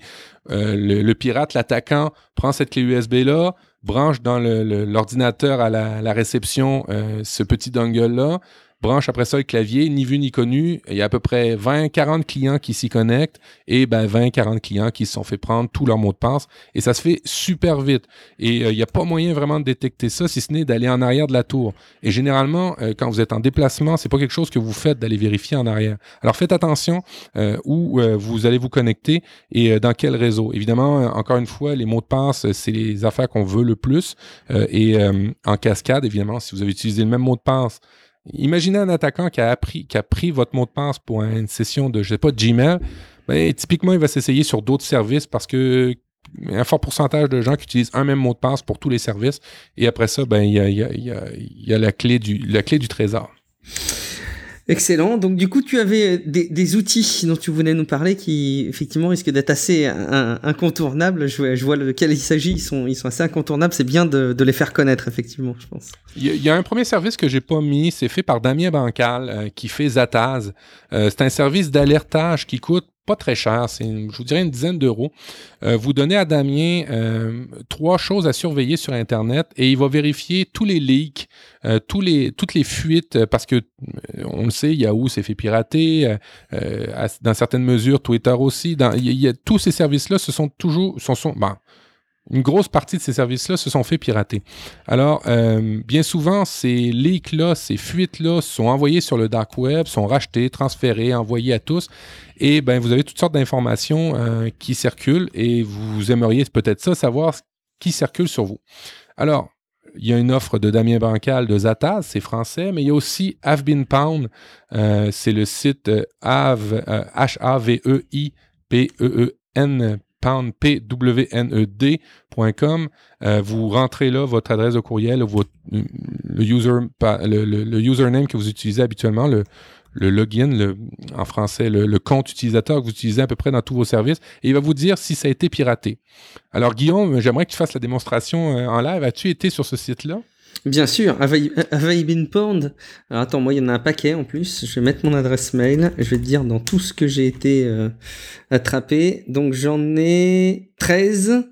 Euh, le, pirate, l'attaquant, prend cette clé USB là, branche dans l'ordinateur à la, la réception ce petit dongle là, branche après ça le clavier, ni vu ni connu. Il y a à peu près 20-40 clients qui s'y connectent et ben 20-40 clients qui se sont fait prendre tous leurs mots de passe. Et ça se fait super vite. Et euh, il n'y a pas moyen vraiment de détecter ça, si ce n'est d'aller en arrière de la tour. Et généralement, euh, quand vous êtes en déplacement, c'est pas quelque chose que vous faites d'aller vérifier en arrière. Alors faites attention euh, où vous allez vous connecter et dans quel réseau. Évidemment, encore une fois, les mots de passe, c'est les affaires qu'on veut le plus. et en cascade, évidemment, si vous avez utilisé le même mot de passe Imaginez un attaquant qui a, appris, qui a pris votre mot de passe pour une session de, je sais pas, Gmail. Ben, typiquement, il va s'essayer sur d'autres services parce que un fort pourcentage de gens qui utilisent un même mot de passe pour tous les services. Et après ça, ben, il y a, la clé du trésor. Excellent. Donc du coup, tu avais des, des, outils dont tu venais nous parler qui effectivement risquent d'être assez incontournables. Je je vois lequel il s'agit. Ils sont, ils sont assez incontournables. C'est bien de, de, les faire connaître effectivement, je pense. Il y, a un premier service que j'ai pas mis. C'est fait par Damien Bancal euh, qui fait Zataz. Euh, c'est un service d'alertage qui coûte pas très cher, c'est je vous dirais une dizaine d'euros. Euh, vous donnez à Damien euh, trois choses à surveiller sur Internet et il va vérifier tous les leaks, euh, tous les, toutes les fuites, parce que on le sait, Yahoo s'est fait pirater, dans certaines mesures, Twitter aussi. Dans, y a, tous ces services-là se sont toujours, sont, sont, ben, une grosse partie de ces services-là se sont fait pirater. Alors, euh, bien souvent, ces leaks-là, ces fuites-là sont envoyées sur le dark web, sont rachetées, transférées, envoyées à tous. Et ben, vous avez toutes sortes d'informations euh, qui circulent et vous aimeriez peut-être ça, savoir qui circule sur vous. Alors, il y a une offre de Damien Bancal de Zataz, c'est français, mais il y a aussi Have Pound, euh, c'est le site H-A-V-E-I-P-E-E-N poundpwned.com. Euh, vous rentrez là votre adresse de courriel, votre, le, user, le, le, username que vous utilisez habituellement, le, le login, en français, le, compte utilisateur que vous utilisez à peu près dans tous vos services, et il va vous dire si ça a été piraté. Alors, Guillaume, j'aimerais que tu fasses la démonstration euh, en live. As-tu été sur ce site-là? Bien sûr, Have I, been pwned Alors attends, moi il y en a un paquet en plus. Je vais mettre mon adresse mail. Je vais te dire dans tout ce que j'ai été euh, attrapé. Donc j'en ai 13.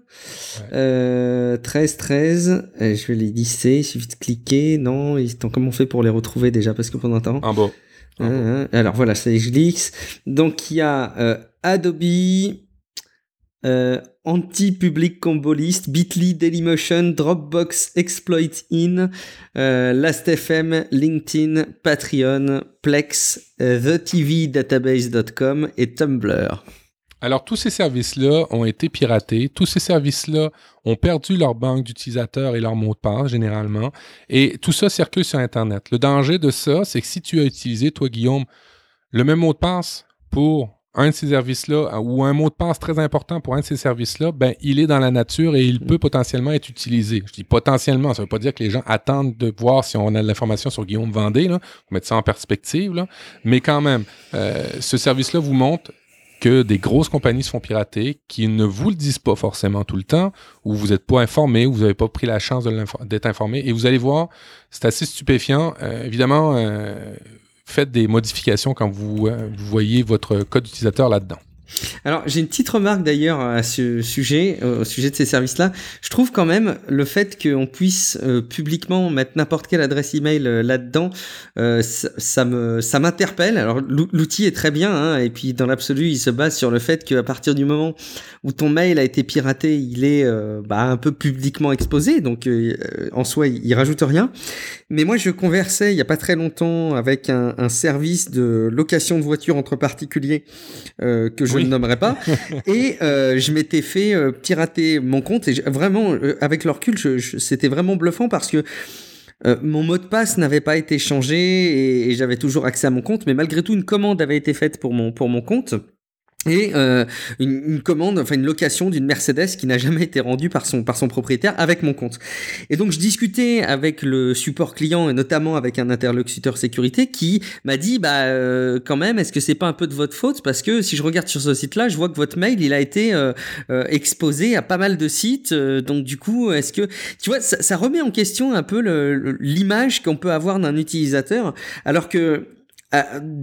13, 13. je vais les lisser. Il suffit de cliquer. Non, comment on fait pour les retrouver déjà? Parce que pendant un temps. Un beau. Hein, hein. alors voilà, c'est glix. Donc il y a euh, Adobe, euh, Anti-Public Combo List, Bitly, Dailymotion, Dropbox, Exploit In, euh, Last.fm, LinkedIn, Patreon, Plex, euh, TheTVDatabase.com et Tumblr. Alors, tous ces services-là ont été piratés. Tous ces services-là ont perdu leur banque d'utilisateurs et leur mot de passe, généralement. Et tout ça circule sur Internet. Le danger de ça, c'est que si tu as utilisé, toi, Guillaume, le même mot de passe pour un de ces services-là ou un mot de passe très important pour un de ces services-là, ben, il est dans la nature et il peut potentiellement être utilisé. Je dis potentiellement, ça ne veut pas dire que les gens attendent de voir si on a de l'information sur Guillaume Vendée, là, pour mettre ça en perspective, là. mais quand même, euh, ce service-là vous montre que des grosses compagnies se font pirater, qui ne vous le disent pas forcément tout le temps, ou vous n'êtes pas informé, ou vous n'avez pas pris la chance d'être informé, et vous allez voir, c'est assez stupéfiant. Euh, évidemment, euh, faites des modifications quand vous, euh, vous voyez votre code utilisateur là-dedans. Alors j'ai une petite remarque d'ailleurs à ce sujet, au sujet de ces services-là. Je trouve quand même le fait qu'on puisse euh, publiquement mettre n'importe quelle adresse email euh, là-dedans, euh, ça, ça m'interpelle. Alors l'outil est très bien, hein, et puis dans l'absolu, il se base sur le fait qu'à partir du moment où ton mail a été piraté, il est bah, un peu publiquement exposé, donc en soi, il, rajoute rien. Mais moi, je conversais il y a pas très longtemps avec un, un service de location de voitures entre particuliers que je ne nommerai pas. [LAUGHS] et euh, je m'étais fait euh, pirater mon compte et vraiment, euh, avec leur recul, c'était vraiment bluffant parce que mon mot de passe n'avait pas été changé et, et j'avais toujours accès à mon compte, mais malgré tout, une commande avait été faite pour mon, pour mon compte et euh, une, une, commande, enfin une location d'une Mercedes qui n'a jamais été rendue par son par son propriétaire avec mon compte. Et donc je discutais avec le support client et notamment avec un interlocuteur sécurité qui m'a dit bah euh, quand même est-ce que c'est pas un peu de votre faute? Parce que si je regarde sur ce site-là je vois que votre mail il a été euh, euh exposé à pas mal de sites euh, donc du coup est-ce que tu vois ça, ça, remet en question un peu l'image qu'on peut avoir d'un utilisateur alors que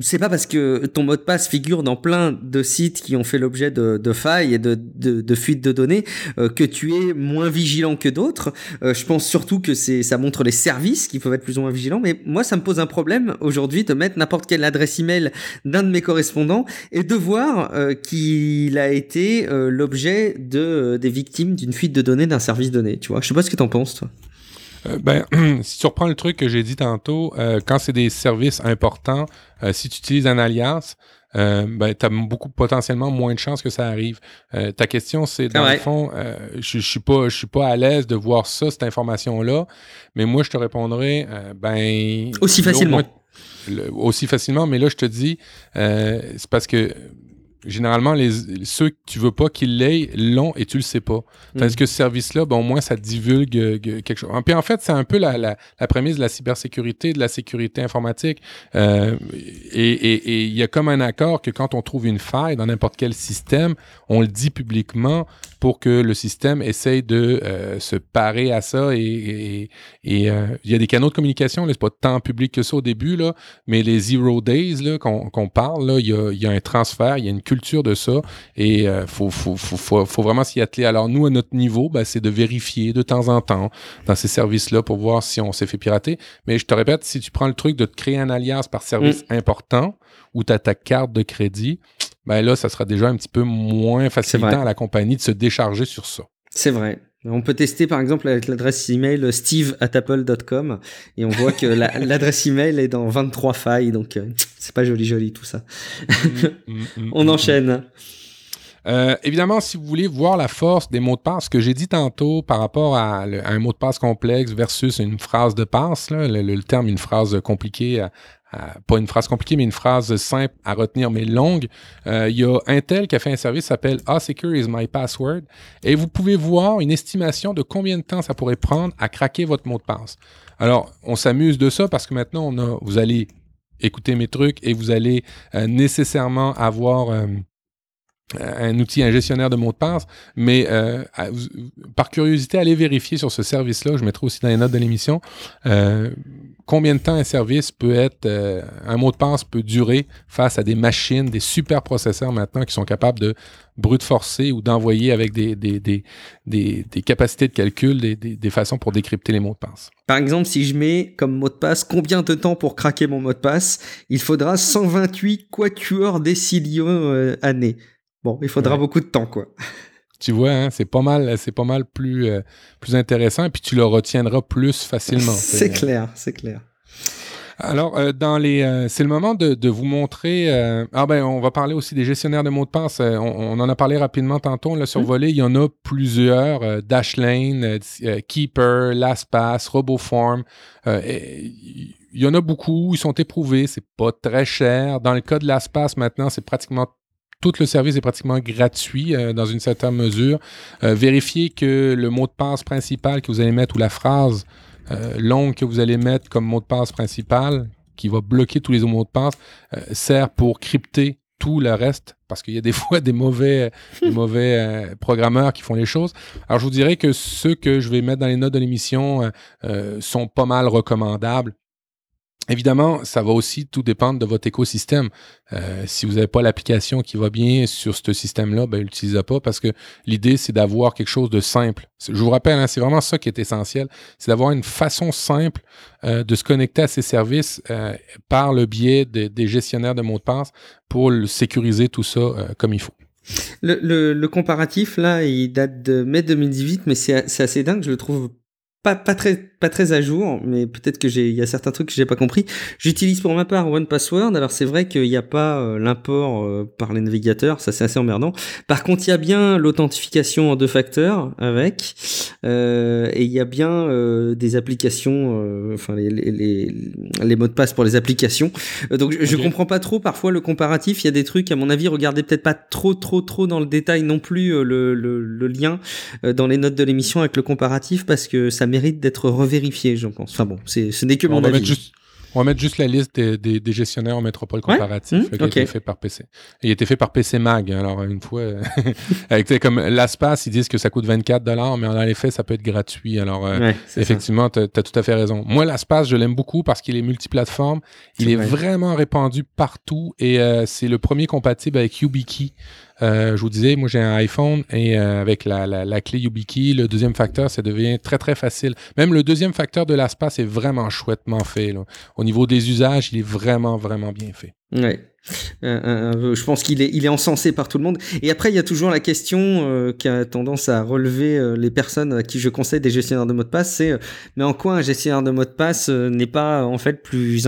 c'est pas parce que ton mot de passe figure dans plein de sites qui ont fait l'objet de, failles et de, fuites de données euh, que tu es moins vigilant que d'autres. Euh, je pense surtout que ça montre les services qui peuvent être plus ou moins vigilants. Mais moi, ça me pose un problème aujourd'hui de mettre n'importe quelle adresse email d'un de mes correspondants et de voir qu'il a été l'objet de des victimes d'une fuite de données d'un service donné. Tu vois, je sais pas ce que t'en penses toi. Euh, ben, [CLEARS THROAT] si tu reprends le truc que j'ai dit tantôt, euh, quand c'est des services importants, euh, si tu utilises un alias, ben, tu as beaucoup potentiellement moins de chances que ça arrive. ta question, c'est dans le fond, je, je suis pas, je suis pas à l'aise de voir ça, cette information-là, mais moi, je te répondrai, ben. Aussi facilement. aussi facilement. Mais là, je te dis, c'est parce que généralement, les, ceux que tu veux pas qu'ils l'aient l'ont et tu le sais pas. Tandis mm. que ce service-là, ben, au moins, ça divulgue euh, quelque chose. Puis en fait, c'est un peu la, la, la, prémisse de la cybersécurité, de la sécurité informatique. Euh, et il y a comme un accord que quand on trouve une faille dans n'importe quel système, on le dit publiquement pour que le système essaye de euh, se parer à ça. Et il y a des canaux de communication, c'est pas tant public que ça au début, là, mais les zero days qu'on parle, il y a, y a un transfert, il y a une culture de ça et il euh, faut, faut, faut, faut, vraiment s'y atteler. Alors nous, à notre niveau, ben, c'est de vérifier de temps en temps dans ces services-là pour voir si on s'est fait pirater. Mais je te répète, si tu prends le truc de te créer un alias par service mm. important ou tu as ta carte de crédit, ben là, ça sera déjà un petit peu moins facilitant à la compagnie de se décharger sur ça. C'est vrai. On peut tester par exemple avec l'adresse email steve@apple.com et on voit que [LAUGHS] l'adresse email est dans 23 failles, donc euh, c'est pas joli joli tout ça. Mm, mm, mm, [LAUGHS] on enchaîne. Euh, évidemment, si vous voulez voir la force des mots de passe, ce que j'ai dit tantôt par rapport à, un mot de passe complexe versus une phrase de passe, le, terme une phrase compliquée pas une phrase compliquée, mais une phrase simple à retenir, mais longue. Euh, il y a Intel qui a fait un service qui s'appelle Ah Secure is my password. Et vous pouvez voir une estimation de combien de temps ça pourrait prendre à craquer votre mot de passe. Alors, on s'amuse de ça parce que maintenant, on a, vous allez écouter mes trucs et vous allez euh, nécessairement avoir euh, un outil, un gestionnaire de mots de passe, mais euh, par curiosité, allez vérifier sur ce service-là, je mettrai aussi dans les notes de l'émission, euh, combien de temps un service peut être, euh, un mot de passe peut durer face à des machines, des super processeurs maintenant qui sont capables de brute forcer ou d'envoyer avec des, des, des, des, capacités de calcul, des, des, façons pour décrypter les mots de passe. Par exemple, si je mets comme mot de passe combien de temps pour craquer mon mot de passe, il faudra 128 quatuors décilions années. Bon, il faudra beaucoup de temps, quoi. Tu vois, hein, c'est pas mal, c'est pas mal plus, euh, plus intéressant et puis tu le retiendras plus facilement. [LAUGHS] c'est clair, c'est clair. Alors, euh, dans les, euh, c'est le moment de, de vous montrer. ah ben, on va parler aussi des gestionnaires de mots de passe. On, en a parlé rapidement tantôt. On l'a survolé. Il y en a plusieurs Dashlane, Keeper, LastPass, RoboForm. il y en a beaucoup. Ils sont éprouvés. C'est pas très cher. Dans le cas de LastPass, maintenant, c'est pratiquement tout le service est pratiquement gratuit euh, dans une certaine mesure. Euh, vérifiez que le mot de passe principal que vous allez mettre ou la phrase euh, longue que vous allez mettre comme mot de passe principal, qui va bloquer tous les autres mots de passe, sert pour crypter tout le reste, parce qu'il y a des [LAUGHS] fois des mauvais, des mauvais programmeurs qui font les choses. Alors je vous dirais que ceux que je vais mettre dans les notes de l'émission sont pas mal recommandables. Évidemment, ça va aussi tout dépendre de votre écosystème. Euh, si vous n'avez pas l'application qui va bien sur ce système-là, ben, l'utilisez pas parce que l'idée, c'est d'avoir quelque chose de simple. Je vous rappelle, hein, c'est vraiment ça qui est essentiel. C'est d'avoir une façon simple euh, de se connecter à ces services euh, par le biais des gestionnaires de mots de passe pour sécuriser tout ça comme il faut. Le, le, comparatif, là, il date de mai 2018, mais c'est assez dingue, je le trouve pas, pas très pas très à jour, mais peut-être que j'ai, il y a certains trucs que j'ai pas compris. J'utilise pour ma part One Password. Alors c'est vrai qu'il n'y a pas euh, l'import euh, par les navigateurs, ça c'est assez emmerdant. Par contre, il y a bien l'authentification en deux facteurs avec, euh, et il y a bien euh, des applications, enfin les, les, les, mots de passe pour les applications. donc je, je, comprends pas trop parfois le comparatif. Il y a des trucs, à mon avis, regardez peut-être pas trop trop trop dans le détail non plus le, le, le lien dans les notes de l'émission avec le comparatif parce que ça mérite d'être vérifier, je pense. Enfin bon, ce n'est que mon avis. on va mettre juste la liste des, des, en métropole comparatif mmh, qui a été fait par PC. il a été fait par PC Mag. Hein, alors, une fois, [LAUGHS] avec comme l'ASPAS, ils disent que ça coûte 24 dollars, mais les faits, ça peut être gratuit. Alors, euh, effectivement, tu as, tout à fait raison. Moi, l'ASPAS, je l'aime beaucoup parce qu'il est multiplateforme. Il est, vraiment répandu partout et euh, c'est le premier compatible avec YubiKey. Euh, je vous disais, moi j'ai un iPhone et euh, avec la, la, clé YubiKey, le deuxième facteur, ça devient très très facile. Même le deuxième facteur de l'ASPAS est vraiment chouettement fait. Au niveau des usages, il est vraiment vraiment bien fait. Ouais. Je pense qu'il est, encensé par tout le monde. Et après, il y a toujours la question qui a tendance à relever les personnes à qui je conseille des gestionnaires de mots de passe, c'est mais en quoi un gestionnaire de mots de passe n'est pas en fait plus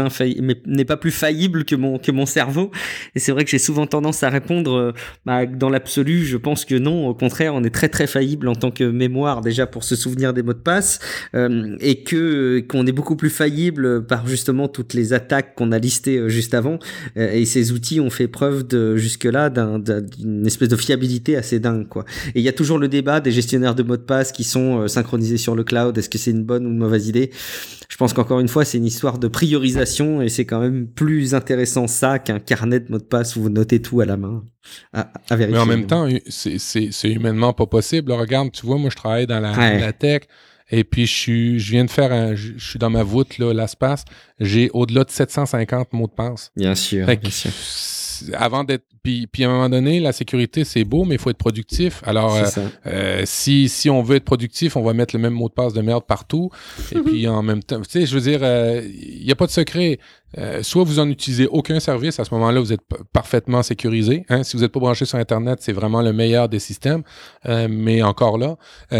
n'est pas plus faillible que mon que mon cerveau? Et c'est vrai que j'ai souvent tendance à répondre, bah, dans l'absolu, je pense que non. Au contraire, on est très très faillible en tant que mémoire déjà pour se souvenir des mots de passe, et que qu'on est beaucoup plus faillible par justement toutes les attaques qu'on a listées juste avant. Ces outils ont fait preuve de jusque-là d'une espèce de fiabilité assez dingue, quoi. Et il y a toujours le débat des gestionnaires de mots de passe qui sont synchronisés sur le cloud. Est-ce que c'est une bonne ou une mauvaise idée? Je pense qu'encore une fois, c'est une histoire de priorisation et c'est quand même plus intéressant ça qu'un carnet de mots de passe où vous notez tout à la main. À, vérifier. Mais en même temps, c'est humainement pas possible. Regarde, tu vois, moi, je travaille dans la, tech. Et puis, je, suis, je viens de faire un. Je, suis dans ma voûte, là, l'espace. J'ai au-delà de 750 mots de passe. Bien sûr. bien sûr avant d'être. Puis, puis, à un moment donné, la sécurité, c'est beau, mais il faut être productif. Alors, euh, euh, si, si on veut être productif, on va mettre le même mot de passe de merde partout. Et puis, en même temps, tu sais, je veux dire, il euh, n'y a pas de secret. soit vous en utilisez aucun service, à ce moment-là, vous êtes parfaitement sécurisé. Hein? Si vous n'êtes pas branché sur Internet, c'est vraiment le meilleur des systèmes. mais encore là,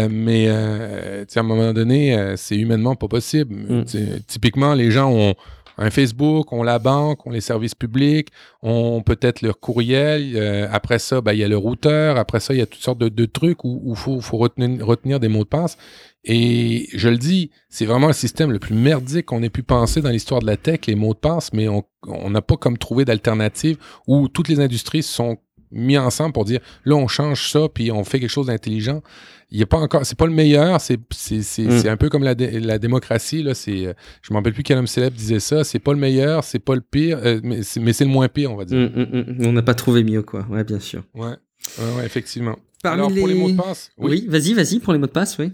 mais à un moment donné, c'est humainement pas possible. Mm. Typiquement, les gens ont un Facebook, on la banque, on les services publics, on peut-être leur courriel. Euh, après ça, ben, il y a le routeur. Après ça, il y a toutes sortes de, trucs où il faut, retenir, des mots de passe. Et je le dis, c'est vraiment le système le plus merdique qu'on ait pu penser dans l'histoire de la tech, les mots de passe, mais on n'a pas comme trouvé d'alternative où toutes les industries sont mis ensemble pour dire là on change ça puis on fait quelque chose d'intelligent. Il y a pas encore c'est pas le meilleur c'est c'est mm. un peu comme la, la démocratie là c'est euh, je me rappelle plus quel homme célèbre disait ça c'est pas le meilleur c'est pas le pire euh, mais c'est le moins pire on va dire. Mm, mm, on n'a pas trouvé mieux quoi. Ouais bien sûr. Ouais. Ouais, effectivement. Alors pour les mots de passe oui, vas-y vas-y pour les mots de passe oui.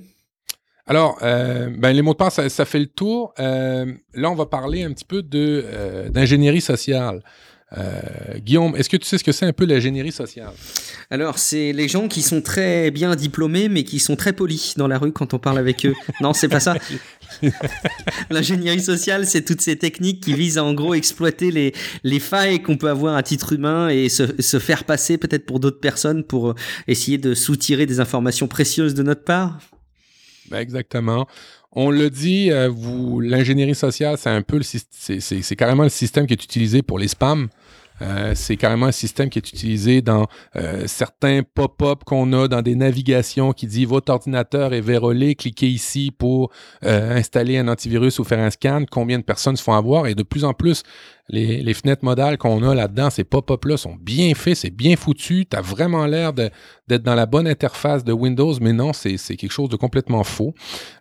Alors, euh, ben, les mots de passe, ça, ça fait le tour. là, on va parler un petit peu de d'ingénierie sociale. Euh, Guillaume, est-ce que tu sais ce que c'est un peu l'ingénierie sociale? Alors, c'est les gens qui sont très bien diplômés, mais qui sont très polis dans la rue quand on parle avec eux. [LAUGHS] non, c'est pas ça. L'ingénierie sociale, c'est toutes ces techniques qui visent à en gros exploiter les, les failles qu'on peut avoir à titre humain et se, se faire passer peut-être pour d'autres personnes pour essayer de soutirer des informations précieuses de notre part. Ben exactement. On le dit, euh, vous, l'ingénierie sociale, c'est un peu le, carrément le système qui est utilisé pour les spams. Euh, c'est carrément un système qui est utilisé dans euh, certains pop-up qu'on a dans des navigations qui dit votre ordinateur est vérolé, cliquez ici pour installer un antivirus ou faire un scan. Combien de personnes se font avoir? Et de plus en plus les, fenêtres modales qu'on a là-dedans, ces pop-up-là sont bien faits, c'est bien foutu. Tu as vraiment l'air d'être dans la bonne interface de Windows, mais non, c'est quelque chose de complètement faux.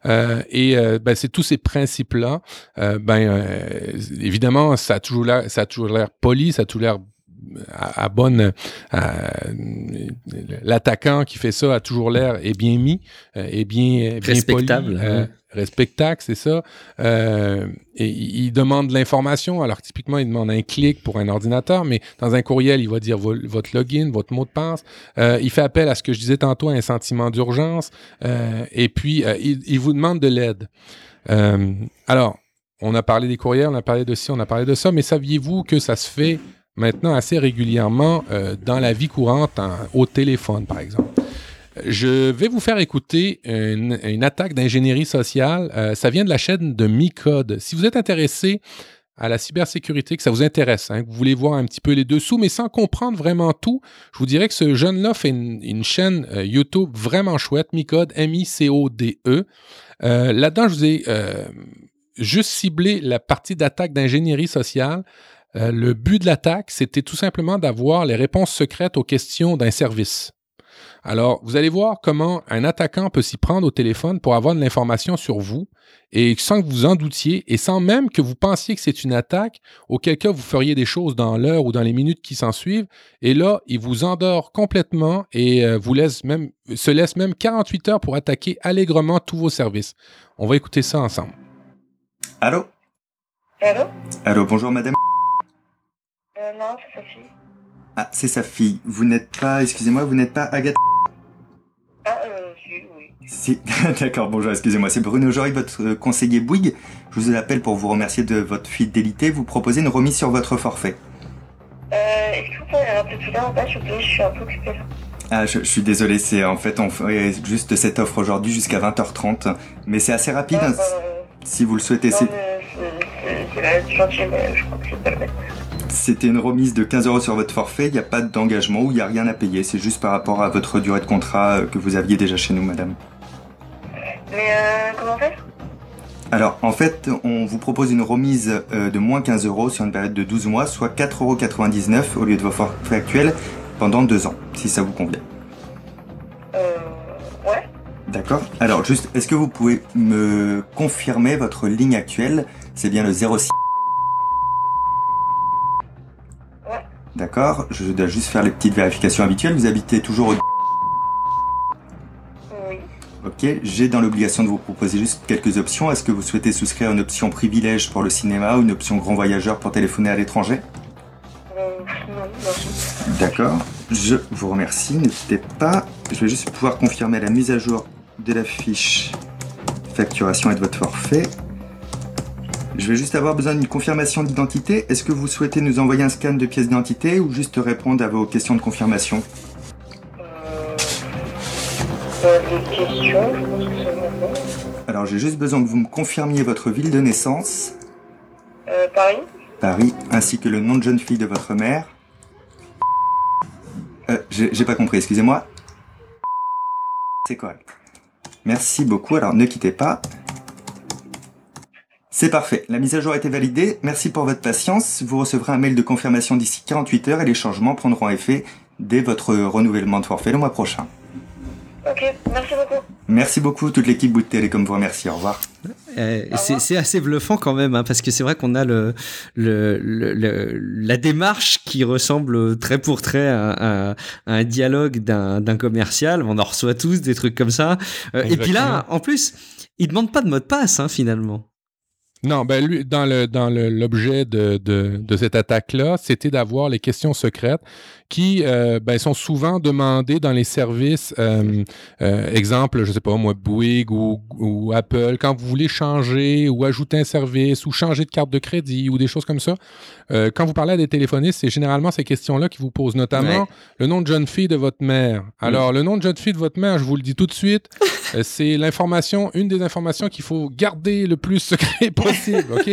Euh, et euh, ben, c'est tous ces principes-là. Euh, ben, évidemment, ça a toujours l'air poli, ça a toujours l'air à, bonne l'attaquant qui fait ça a toujours l'air est bien mis est bien, bien respectable poli, respectable, c'est ça. Euh, et il demande de l'information. Alors, typiquement, il demande un clic pour un ordinateur, mais dans un courriel, il va dire votre login, votre mot de passe. Euh, il fait appel à ce que je disais tantôt, un sentiment d'urgence. Euh, et puis, il, vous demande de l'aide. alors, on a parlé des courriels, on a parlé de ci, on a parlé de ça, mais saviez-vous que ça se fait maintenant assez régulièrement dans la vie courante, au téléphone, par exemple? Je vais vous faire écouter une, attaque d'ingénierie sociale. Euh, ça vient de la chaîne de Micode. Si vous êtes intéressé à la cybersécurité, que ça vous intéresse, hein, que vous voulez voir un petit peu les dessous, mais sans comprendre vraiment tout, je vous dirais que ce jeune-là fait une, chaîne euh, YouTube vraiment chouette, Micode, M-I-C-O-D-E. Euh, là-dedans, je vous ai juste ciblé la partie d'attaque d'ingénierie sociale. le but de l'attaque, c'était tout simplement d'avoir les réponses secrètes aux questions d'un service. Alors, vous allez voir comment un attaquant peut s'y prendre au téléphone pour avoir de l'information sur vous et sans que vous en doutiez et sans même que vous pensiez que c'est une attaque, auquel cas vous feriez des choses dans l'heure ou dans les minutes qui s'en suivent. Et là, il vous endort complètement et euh, vous laisse même, se laisse même 48 heures pour attaquer allègrement tous vos services. On va écouter ça ensemble. Allô? Allô? Allô, bonjour madame. Euh, non, c'est Sophie. Ah, c'est sa fille. Vous n'êtes pas, excusez-moi, vous n'êtes pas Agathe Ah, euh, oui. Si, [LAUGHS] d'accord, bonjour, excusez-moi. C'est Bruno Jory, votre euh, conseiller Bouygues. Je vous appelle pour vous remercier de votre fidélité. Vous proposez une remise sur votre forfait. Euh, Euh, Est-ce que vous pouvez rappeler plus tard s'il vous plaît? Je suis un peu occupée là. Ah, je, je suis désolé, c'est en fait on fait juste cette offre aujourd'hui jusqu'à 20h30, mais c'est assez rapide. Non, hein, euh, si vous le souhaitez, non, c'est- c'est- c'est- c'est la je crois que c'est pas le même. C'était une remise de 15 euros sur votre forfait. Il n'y a pas d'engagement ou il n'y a rien à payer. C'est juste par rapport à votre durée de contrat euh, que vous aviez déjà chez nous, madame. Mais euh, comment faire Alors, en fait, on vous propose une remise euh, de moins 15 euros sur une période de 12 mois, soit 4,99 euros au lieu de vos forfaits actuels pendant deux ans, si ça vous convient. Euh. Ouais. D'accord Alors, juste, est-ce que vous pouvez me confirmer votre ligne actuelle? C'est bien le 06 D'accord Je dois juste faire les petites vérifications habituelles. Vous habitez toujours au... Oui. Ok, j'ai dans l'obligation de vous proposer juste quelques options. Est-ce que vous souhaitez souscrire une option privilège pour le cinéma ou une option grand voyageur pour téléphoner à l'étranger? Euh. D'accord. Je vous remercie. Ne quittez pas. Je vais juste pouvoir confirmer la mise à jour de la fiche facturation et de votre forfait. Je vais juste avoir besoin d'une confirmation d'identité. Est-ce que vous souhaitez nous envoyer un scan de pièce d'identité ou juste répondre à vos questions de confirmation Euh. euh, questions, je pense que c'est maintenant. Alors j'ai juste besoin que vous me confirmiez votre ville de naissance, Euh, Paris Paris, ainsi que le nom de jeune fille de votre mère. Euh, j'ai j'ai pas compris, excusez-moi. C'est correct. Merci beaucoup, alors ne quittez pas. C'est parfait, la mise à jour a été validée, merci pour votre patience, vous recevrez un mail de confirmation d'ici 48 heures et les changements prendront effet dès votre renouvellement de forfait le mois prochain. Ok, merci beaucoup. Merci beaucoup, toute l'équipe Bouygues Télécom vous remercie, au revoir. Euh, c'est assez bluffant quand même, hein, parce que c'est vrai qu'on a le, le, le- le- la démarche qui ressemble très pour trait à, à- à un dialogue d'un d'un commercial. On en reçoit tous des trucs comme ça. Euh, et puis là, en plus, il demande pas de mot de passe hein, finalement. Non, ben lui, dans le dans le- l'objet de, de, de cette attaque-là, c'était d'avoir les questions secrètes qui euh, ben, sont souvent demandées dans les services, euh, euh, exemple, je sais pas moi, Bouygues ou, ou Apple, quand vous voulez changer ou ajouter un service ou changer de carte de crédit ou des choses comme ça. Euh, quand vous parlez à des téléphonistes, c'est généralement ces questions-là qui vous posent, notamment Ouais. le nom de jeune fille de votre mère. Alors, le nom de jeune fille de votre mère, je vous le dis tout de suite, c'est l'information, une des informations qu'il faut garder le plus secret [LAUGHS] possible, OK?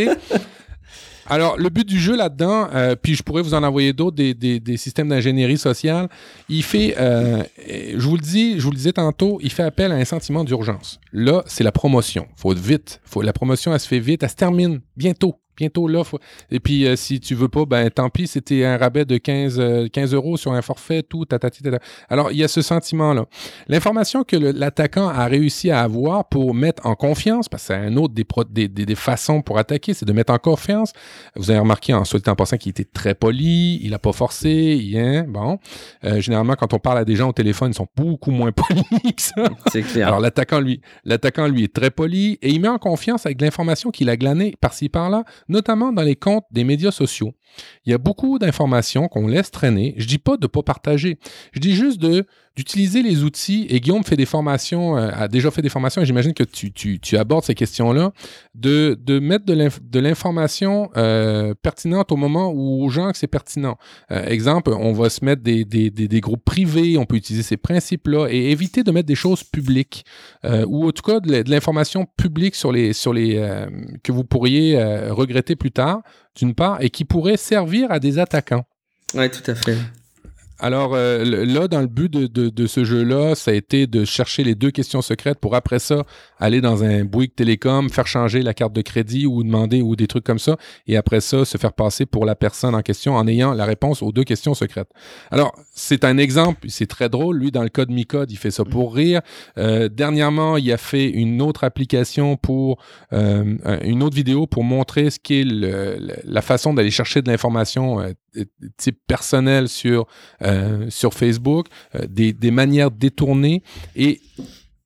Alors, le but du jeu là-dedans, euh, puis je pourrais vous en envoyer d'autres, des, des- des systèmes d'ingénierie sociale, il fait, euh, je vous le dis, je vous le disais tantôt, il fait appel à un sentiment d'urgence. Là, c'est la promotion. faut vite. Faut, la promotion, elle se fait vite, elle se termine bientôt. Bientôt là. faut- Et puis, euh, si tu veux pas, ben tant pis, c'était un rabais de 15, euh, 15 euros sur un forfait, tout, tatati, tata. Alors, il y a ce sentiment-là. L'information que l'attaquant a réussi à avoir pour mettre en confiance, parce que c'est un autre des, pro- des, des- des façons pour attaquer, c'est de mettre en confiance. Vous avez remarqué en souhaitant en passant qu'il était très poli, il a pas forcé, il, hein, bon. Euh, généralement, quand on parle à des gens au téléphone, ils sont beaucoup moins [LAUGHS] polis que ça. C'est clair. Alors l'attaquant lui, l'attaquant lui est très poli et il met en confiance avec l'information qu'il a glanée par-ci par-là, notamment dans les comptes des médias sociaux. Il y a beaucoup d'informations qu'on laisse traîner. Je dis pas de pas partager. Je dis juste de d'utiliser les outils. Et Guillaume fait des formations, euh, a déjà fait des formations. Et j'imagine que tu, tu, tu abordes ces questions-là de, de mettre de l'inf- de l'information euh, pertinente au moment où aux gens que c'est pertinent. Euh, exemple, on va se mettre des, des, des, groupes privés. On peut utiliser ces principes-là et éviter de mettre des choses publiques ou en tout cas de, l'information publique sur les sur les que vous pourriez regretter plus tard d'une part et qui pourrait servir à des attaquants. Ouais, tout à fait. Alors euh, là, dans le but de, de- de ce jeu-là, ça a été de chercher les deux questions secrètes pour après ça aller dans un Bouygues Télécom, faire changer la carte de crédit ou demander ou des trucs comme ça, et après ça se faire passer pour la personne en question en ayant la réponse aux deux questions secrètes. Alors c'est un exemple, c'est très drôle. Lui, dans le code Micode, il fait ça pour rire. Euh, dernièrement, il a fait une autre application pour euh, une autre vidéo pour montrer ce qu'est la façon d'aller chercher de l'information euh, type personnel sur euh, sur Facebook, euh, des, des manières détournées et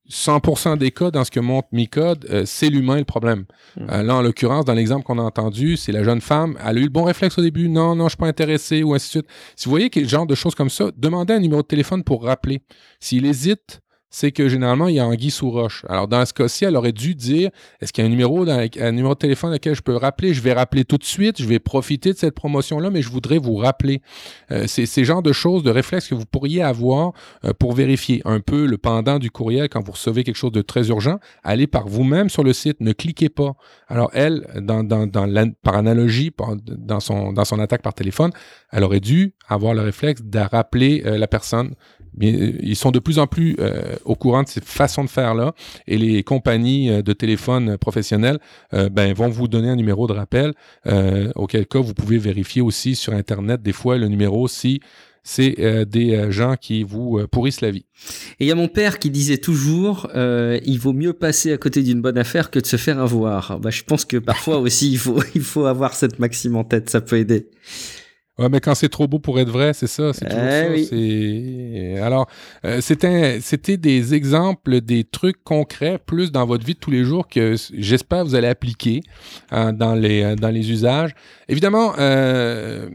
100% des cas dans ce que montre Micode, euh, c'est l'humain le problème. Euh, là, en l'occurrence, dans l'exemple qu'on a entendu, c'est la jeune femme, elle a eu le bon réflexe au début, non, non, je suis pas intéressé, ou ainsi de suite. Si vous voyez quel genre de choses comme ça, demandez un numéro de téléphone pour rappeler. S'il hésite, c'est que généralement, il y a anguille sous roche. Alors, dans ce cas-ci, elle aurait dû dire est-ce qu'il y a un numéro, dans, un numéro de téléphone lequel je peux rappeler? Je vais rappeler tout de suite, je vais profiter de cette promotion-là, mais je voudrais vous rappeler. Euh, c'est ces genres de choses, de réflexes que vous pourriez avoir euh, pour vérifier un peu le pendant du courriel quand vous recevez quelque chose de très urgent. Allez par vous-même sur le site, ne cliquez pas. Alors, elle, par analogie, dans, son, dans son attaque par téléphone, elle aurait dû avoir le réflexe de rappeler euh, la personne ils sont de plus en plus euh, au courant de ces façons de faire-là et les compagnies euh, de téléphone professionnels euh, ben, vont vous donner un numéro de rappel, auquel cas vous pouvez vérifier aussi sur Internet des fois le numéro si c'est des gens qui vous pourrissent la vie. Et il y a mon père qui disait toujours, il vaut mieux passer à côté d'une bonne affaire que de se faire avoir. Bah, je pense que parfois [LAUGHS] aussi, il faut avoir cette maxime en tête, ça peut aider. Ouais, mais quand c'est trop beau pour être vrai, c'est ça. C'est toujours eh ça. Alors, euh, c'était, c'était des exemples, des trucs concrets, plus dans votre vie de tous les jours que j'espère vous allez appliquer hein, dans les euh, dans les usages. Évidemment, euh,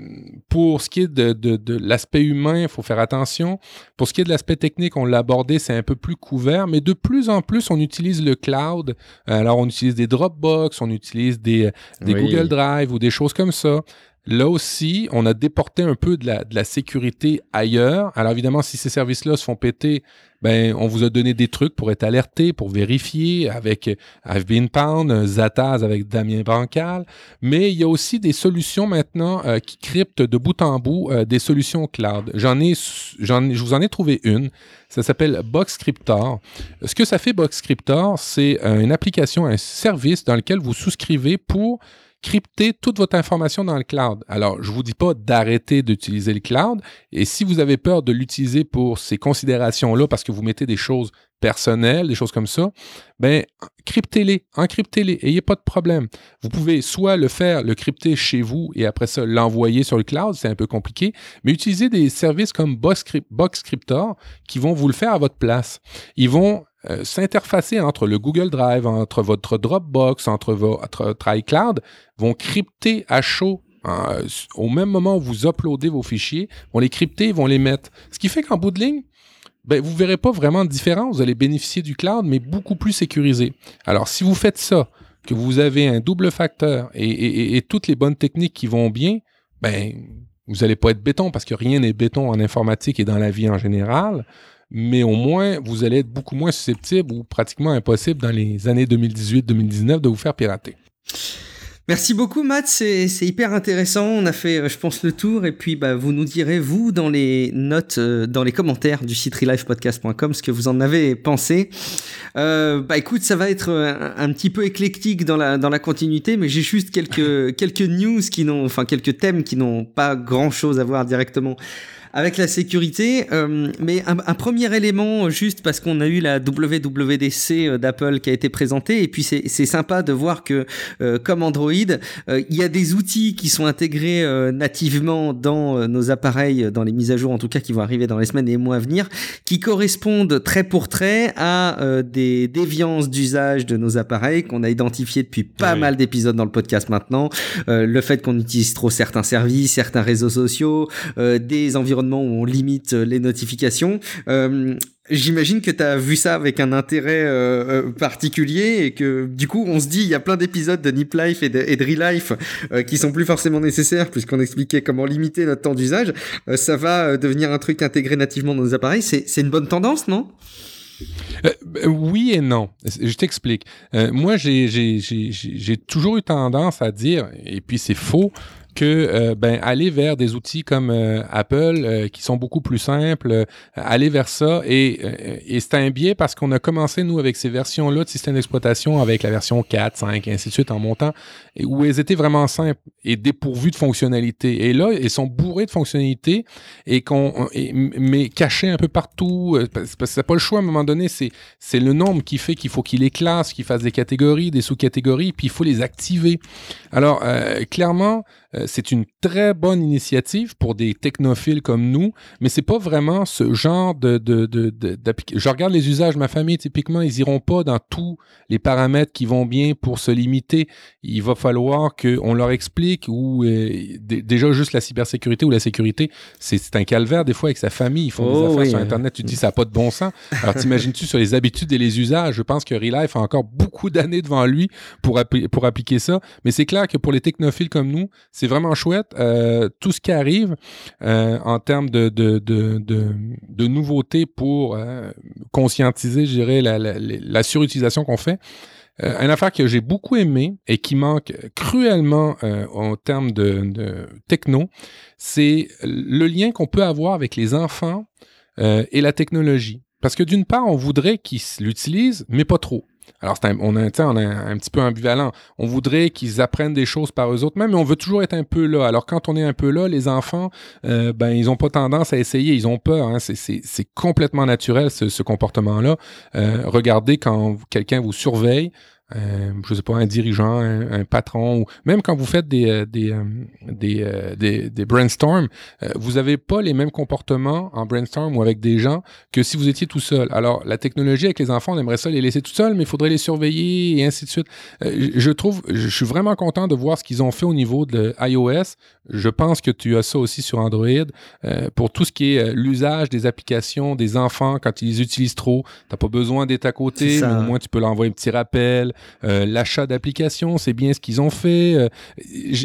pour ce qui est de, de, de l'aspect humain, il faut faire attention. Pour ce qui est de l'aspect technique, on l'a abordé, c'est un peu plus couvert, mais de plus en plus, on utilise le cloud. Alors, on utilise des Dropbox, on utilise des, des Google Drive ou des choses comme ça. Là aussi, on a déporté un peu de la, sécurité ailleurs. Alors évidemment, si ces services-là se font péter, ben on vous a donné des trucs pour être alerté, pour vérifier avec I've been pound, Zataz avec Damien Bancal. Mais il y a aussi des solutions maintenant euh, qui cryptent de bout en bout euh, des solutions cloud. J'en ai, j'en, je vous en ai trouvé une. Ça s'appelle Boxcryptor. Ce que ça fait Boxcryptor, c'est euh, une application, un service dans lequel vous souscrivez pour crypter toute votre information dans le cloud. Alors, je vous dis pas d'arrêter d'utiliser le cloud. Et si vous avez peur de l'utiliser pour ces considérations-là, parce que vous mettez des choses personnelles, des choses comme ça, ben, cryptez-les, encryptez-les, ayez pas de problème. Vous pouvez soit le faire, le crypter chez vous et après ça l'envoyer sur le cloud, c'est un peu compliqué, mais utilisez des services comme Boxcryptor qui vont vous le faire à votre place. Ils vont euh, s'interfacer entre le Google Drive, entre votre Dropbox, entre votre iCloud, vont crypter à chaud euh, au même moment où vous uploadez vos fichiers, vont les crypter, vont les mettre. Ce qui fait qu'en bout de ligne, ben, vous ne verrez pas vraiment de différence. Vous allez bénéficier du cloud, mais beaucoup plus sécurisé. Alors, si vous faites ça, que vous avez un double facteur et, toutes les bonnes techniques qui vont bien, ben, vous n'allez pas être béton parce que rien n'est béton en informatique et dans la vie en général mais au moins, vous allez être beaucoup moins susceptible ou pratiquement impossible dans les années 2018-2019 de vous faire pirater. Merci beaucoup Matt, c'est hyper intéressant. On a fait, euh, je pense, le tour et puis bah, vous nous direz vous dans les notes, euh, dans les commentaires du site relifepodcast.com ce que vous en avez pensé. Euh, bah écoute, ça va être un, un, petit peu éclectique dans la dans la continuité, mais j'ai juste quelques [LAUGHS] quelques news qui n'ont, enfin quelques thèmes qui n'ont pas grand chose à voir directement avec la sécurité. Euh, mais un, un, premier élément, juste parce qu'on a eu la WWDC euh, d'Apple qui a été présentée, et puis c'est sympa de voir que, euh, comme Android, il y a des outils qui sont intégrés nativement dans nos appareils, dans les mises à jour en tout cas qui vont arriver dans les semaines et les mois à venir, qui correspondent trait pour trait à des déviances d'usage de nos appareils qu'on a identifié depuis pas mal d'épisodes dans le podcast maintenant. le fait qu'on utilise trop certains services, certains réseaux sociaux, des environnements où on limite euh, les notifications. Euh, j'imagine que tu as vu ça avec un intérêt euh, particulier et que du coup on se dit il y a plein d'épisodes de Nip Life et de, et Life qui sont plus forcément nécessaires puisqu'on expliquait comment limiter notre temps d'usage. ça va devenir un truc intégré nativement dans nos appareils. C'est une bonne tendance, non? Oui et non. Je t'explique. moi, j'ai toujours eu tendance à dire, et puis c'est faux, que euh, ben, aller vers des outils comme euh, Apple euh, qui sont beaucoup plus simples, aller vers ça et, et c'est un biais parce qu'on a commencé nous avec ces versions-là de système d'exploitation avec la version 4, 5 et ainsi de suite en montant où elles étaient vraiment simples et dépourvues de fonctionnalités. Et là, elles sont bourrées de fonctionnalités et qu'on mais cachées un peu partout parce que c'est pas le choix à un moment donné, c'est c'est le nombre qui fait qu'il faut qu'il les classe, qu'il fasse des catégories, des sous-catégories, puis il faut les activer. Alors clairement euh, c'est une très bonne initiative pour des technophiles comme nous, mais c'est pas vraiment ce genre de, de, de, Je regarde les usages ma famille, typiquement, ils iront pas dans tous les paramètres qui vont bien pour se limiter. Il va falloir qu'on leur explique ou euh, déjà juste la cybersécurité ou la sécurité, c'est un calvaire des fois avec sa famille. Ils font des oh affaires sur Internet, tu te dis ça n'a pas de bon sens. Alors t'imagines-tu sur les habitudes et les usages, je pense que Relife a encore beaucoup d'années devant lui pour, pour appliquer ça. Mais c'est clair que pour les technophiles comme nous, c'est vraiment chouette. Euh, tout ce qui arrive euh, en termes de, de, de, de, nouveautés pour euh, conscientiser, je dirais, la, la, la surutilisation qu'on fait. Une affaire que j'ai beaucoup aimé et qui manque cruellement en termes de, de techno, c'est le lien qu'on peut avoir avec les enfants et la technologie. Parce que d'une part, on voudrait qu'ils l'utilisent, mais pas trop. Alors, on, est un petit peu ambivalent. On voudrait qu'ils apprennent des choses par eux autres mais on veut toujours être un peu là. Alors, quand on est un peu là, les enfants, euh, ben, ils n'ont pas tendance à essayer. Ils ont peur. Hein. C'est complètement naturel, ce, comportement-là. Euh, regardez quand quelqu'un vous surveille, euh, je sais pas, un dirigeant, un, patron, ou même quand vous faites des, euh, des, euh, des, euh, des, des, brainstorms, vous n'avez pas les mêmes comportements en brainstorm ou avec des gens que si vous étiez tout seul. Alors, la technologie avec les enfants, on aimerait ça les laisser tout seuls, mais il faudrait les surveiller et ainsi de suite. je trouve, je suis vraiment content de voir ce qu'ils ont fait au niveau de iOS. Je pense que tu as ça aussi sur Android pour tout ce qui est l'usage des applications des enfants quand ils les utilisent trop. Tu n'as pas besoin d'être à côté, mais au moins tu peux leur envoyer un petit rappel. Euh, l'achat d'applications, c'est bien ce qu'ils ont fait. Euh,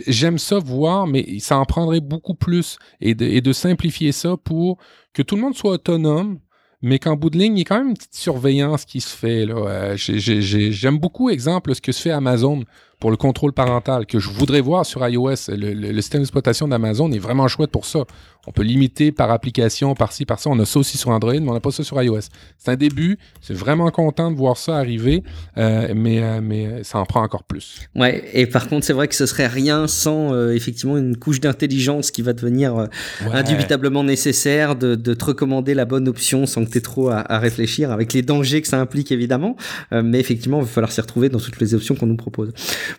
j'aime ça voir, mais ça en prendrait beaucoup plus et de, simplifier ça pour que tout le monde soit autonome, mais qu'en bout de ligne, il y a quand même une petite surveillance qui se fait. Euh, j'aime beaucoup, exemple, ce que se fait Amazon pour le contrôle parental que je voudrais voir sur iOS. Le, système d'exploitation d'Amazon est vraiment chouette pour ça. On peut limiter par application, par-ci, par-ça. On a ça aussi sur Android, mais on n'a pas ça sur iOS. C'est un début. C'est vraiment content de voir ça arriver, euh, mais, euh, mais ça en prend encore plus. Ouais, et par contre, c'est vrai que ce serait rien sans euh, effectivement une couche d'intelligence qui va devenir indubitablement nécessaire de, de, te recommander la bonne option sans que tu aies trop à, à, réfléchir, avec les dangers que ça implique évidemment. mais effectivement, il va falloir s'y retrouver dans toutes les options qu'on nous propose.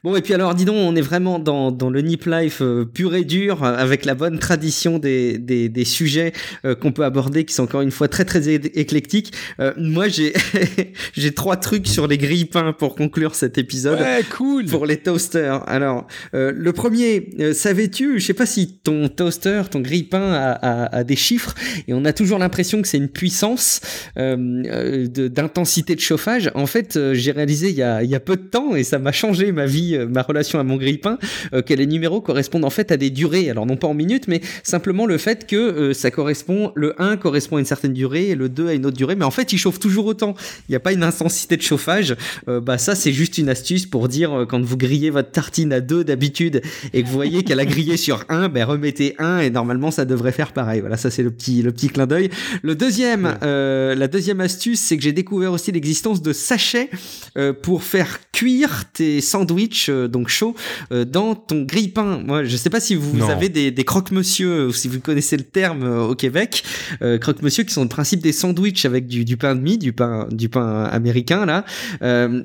Bon, et puis alors, dis donc, on est vraiment dans, dans le Nip Life euh, pur et dur, avec la bonne tradition des, des, des sujets euh, qu'on peut aborder, qui sont encore une fois très très éclectiques. Euh, moi, j'ai [LAUGHS] j'ai trois trucs sur les grille-pains pour conclure cet épisode. Ouais, cool. Pour les toasters. Alors, le premier, savais-tu, je sais pas si ton toaster, ton grille-pain a, a, a, des chiffres, et on a toujours l'impression que c'est une puissance d'intensité de, de, chauffage. En fait, j'ai réalisé il y, a, il y a peu de temps, et ça m'a changé ma vie euh, ma relation à mon grille-pain, euh, que les numéros correspondent en fait à des durées. Alors non pas en minutes, mais simplement le fait que euh, ça correspond, le 1 correspond à une certaine durée et le 2 à une autre durée, mais en fait il chauffe toujours autant. Il n'y a pas une intensité de chauffage. bah ça c'est juste une astuce pour dire quand vous grillez votre tartine à 2 d'habitude et que vous voyez qu'elle a grillé [LAUGHS] sur 1, ben remettez 1 et normalement ça devrait faire pareil. Voilà, ça c'est le petit, le petit clin d'œil. Le deuxième, la deuxième astuce, c'est que j'ai découvert aussi l'existence de sachets pour faire cuire tes sandwichs euh, donc chaud euh, dans ton grille-pain. Moi, je sais pas si vous, avez des, des croque-monsieur ou si vous connaissez le terme euh, au Québec, croque-monsieur qui sont le principe des sandwichs avec du, du, pain de mie, du pain du pain américain là.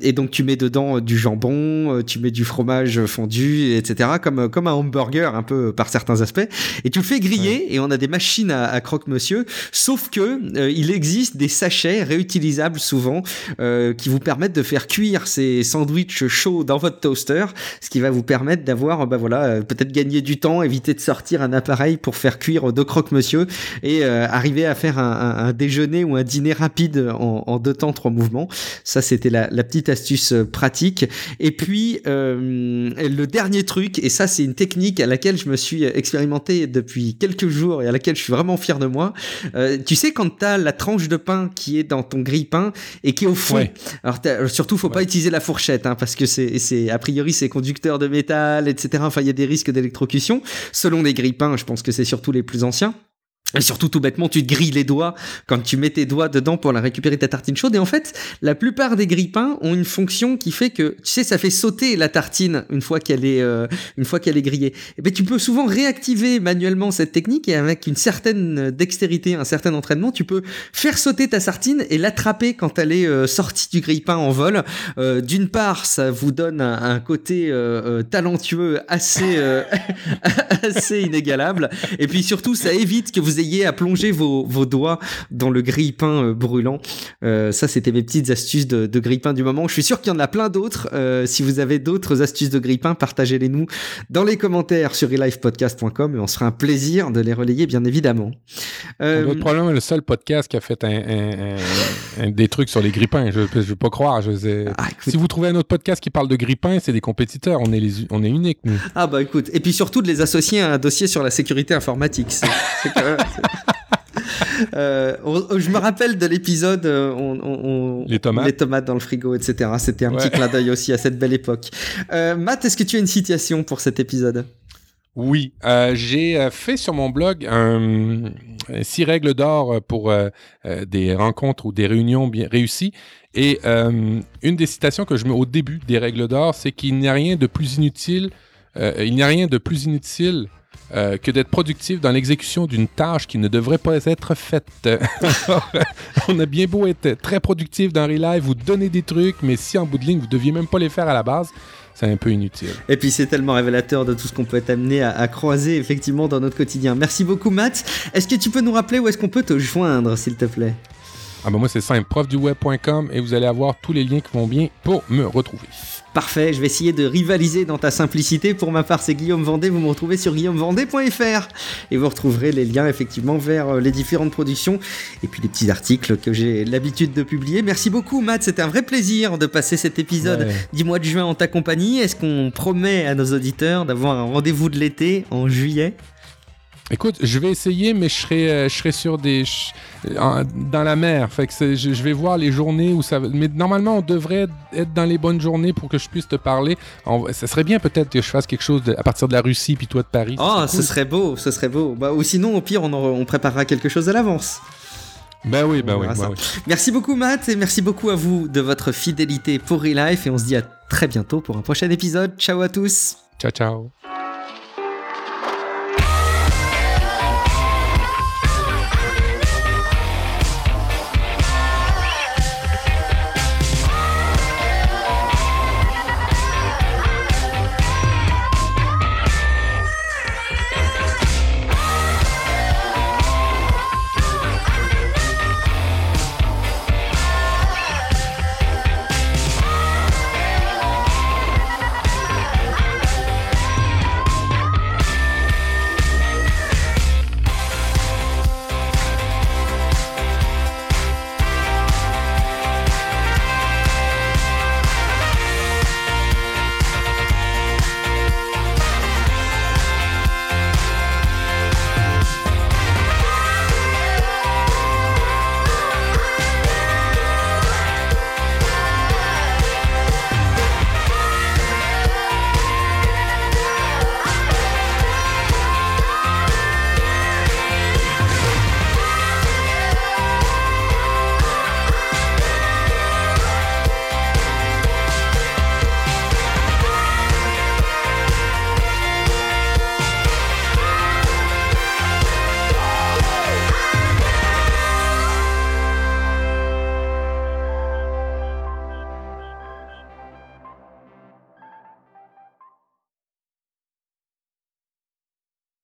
et donc tu mets dedans du jambon, tu mets du fromage fondu, etc. Comme comme un hamburger un peu par certains aspects. Et tu le fais griller et on a des machines à, à croque-monsieur. Sauf que il existe des sachets réutilisables souvent qui vous permettent de faire cuire ces sandwichs chauds dans votre toaster, ce qui va vous permettre d'avoir, bah voilà, euh, peut-être gagner du temps, éviter de sortir un appareil pour faire cuire deux croque-monsieur et euh, arriver à faire un, déjeuner ou un dîner rapide en, deux temps, trois mouvements. Ça, c'était la, petite astuce euh, pratique. Et puis, le dernier truc, et ça, c'est une technique à laquelle je me suis expérimenté depuis quelques jours et à laquelle je suis vraiment fier de moi. tu sais, quand tu as la tranche de pain qui est dans ton grille-pain et qui est au fond, alors surtout, faut pas utiliser la fourchette, hein, parce que c'est priori c'est conducteur de métal, etc. Enfin, il y a des risques d'électrocution. Selon les grippins, je pense que c'est surtout les plus anciens. Et surtout, tout bêtement, tu te grilles les doigts quand tu mets tes doigts dedans pour la récupérer ta tartine chaude. Et en fait, la plupart des grille-pains ont une fonction qui fait que, tu sais, ça fait sauter la tartine une fois qu'elle est, euh, une fois qu'elle est grillée. Et ben, tu peux souvent réactiver manuellement cette technique et avec une certaine dextérité, un certain entraînement, tu peux faire sauter ta tartine et l'attraper quand elle est euh, sortie du grille-pain en vol. Euh, D'une part, ça vous donne un, un côté euh, talentueux assez, [LAUGHS] assez inégalable. Et puis surtout, ça évite que vous ayez à plonger vos, vos doigts dans le grille-pain euh, brûlant. Euh, ça, c'était mes petites astuces de, de grille-pain du moment. Je suis sûr qu'il y en a plein d'autres. Euh, si vous avez d'autres astuces de grille-pain, partagez-les nous dans les commentaires sur relivepodcast.com et on sera un plaisir de les relayer, bien évidemment. Euh, probablement le seul podcast qui a fait un, un, un, des trucs sur les grippins. Je ne veux pas croire. Je sais... ah, si vous trouvez un autre podcast qui parle de grippins, c'est des compétiteurs. On est, les, on est unique, nous. Ah bah écoute. Et puis surtout de les associer à un dossier sur la sécurité informatique. C'est [LAUGHS] [LAUGHS] euh, je me rappelle de l'épisode euh, on, les, tomates. les tomates dans le frigo, etc. C'était un ouais. petit clin d'œil aussi à cette belle époque. Euh, Matt, est-ce que tu as une citation pour cet épisode? Oui, euh, j'ai fait sur mon blog un, six règles d'or pour des rencontres ou des réunions bien réussies. Et une des citations que je mets au début des règles d'or, c'est qu'il n'y a rien de plus inutile, il n'y a rien de plus inutile euh, que d'être productif dans l'exécution d'une tâche qui ne devrait pas être faite. [LAUGHS] on a bien beau être très productif dans Relive, vous donner des trucs, mais si en bout de ligne, vous deviez même pas les faire à la base, c'est un peu inutile. Et puis c'est tellement révélateur de tout ce qu'on peut être amené à, à, croiser effectivement dans notre quotidien. Merci beaucoup Matt. Est-ce que tu peux nous rappeler où est-ce qu'on peut te joindre s'il te plaît? Ah ben moi c'est simple, profduweb.com et vous allez avoir tous les liens qui vont bien pour me retrouver. Parfait, je vais essayer de rivaliser dans ta simplicité. Pour ma part, c'est Guillaume Vendée. Vous me retrouvez sur guillaumevendée.fr et vous retrouverez les liens effectivement vers euh, les différentes productions et puis les petits articles que j'ai l'habitude de publier. Merci beaucoup, Matt. C'était un vrai plaisir de passer cet épisode ouais. du mois de juin en ta compagnie. Est-ce qu'on promet à nos auditeurs d'avoir un rendez-vous de l'été en juillet? Écoute, je vais essayer, mais je serai, euh, je serai sur des. Dans la mer. Fait que je, je, vais voir les journées où ça. Mais normalement, on devrait être dans les bonnes journées pour que je puisse te parler. On, ça serait bien peut-être que je fasse quelque chose de, à partir de la Russie puis toi de Paris. Oh, cool. ce serait beau, ce serait beau. Bah, ou sinon, au pire, on, on préparera quelque chose à l'avance. Ben oui, ben oui, bah oui. Merci beaucoup Matt et merci beaucoup à vous de votre fidélité pour Relife et on se dit à très bientôt pour un prochain épisode. Ciao à tous. Ciao ciao.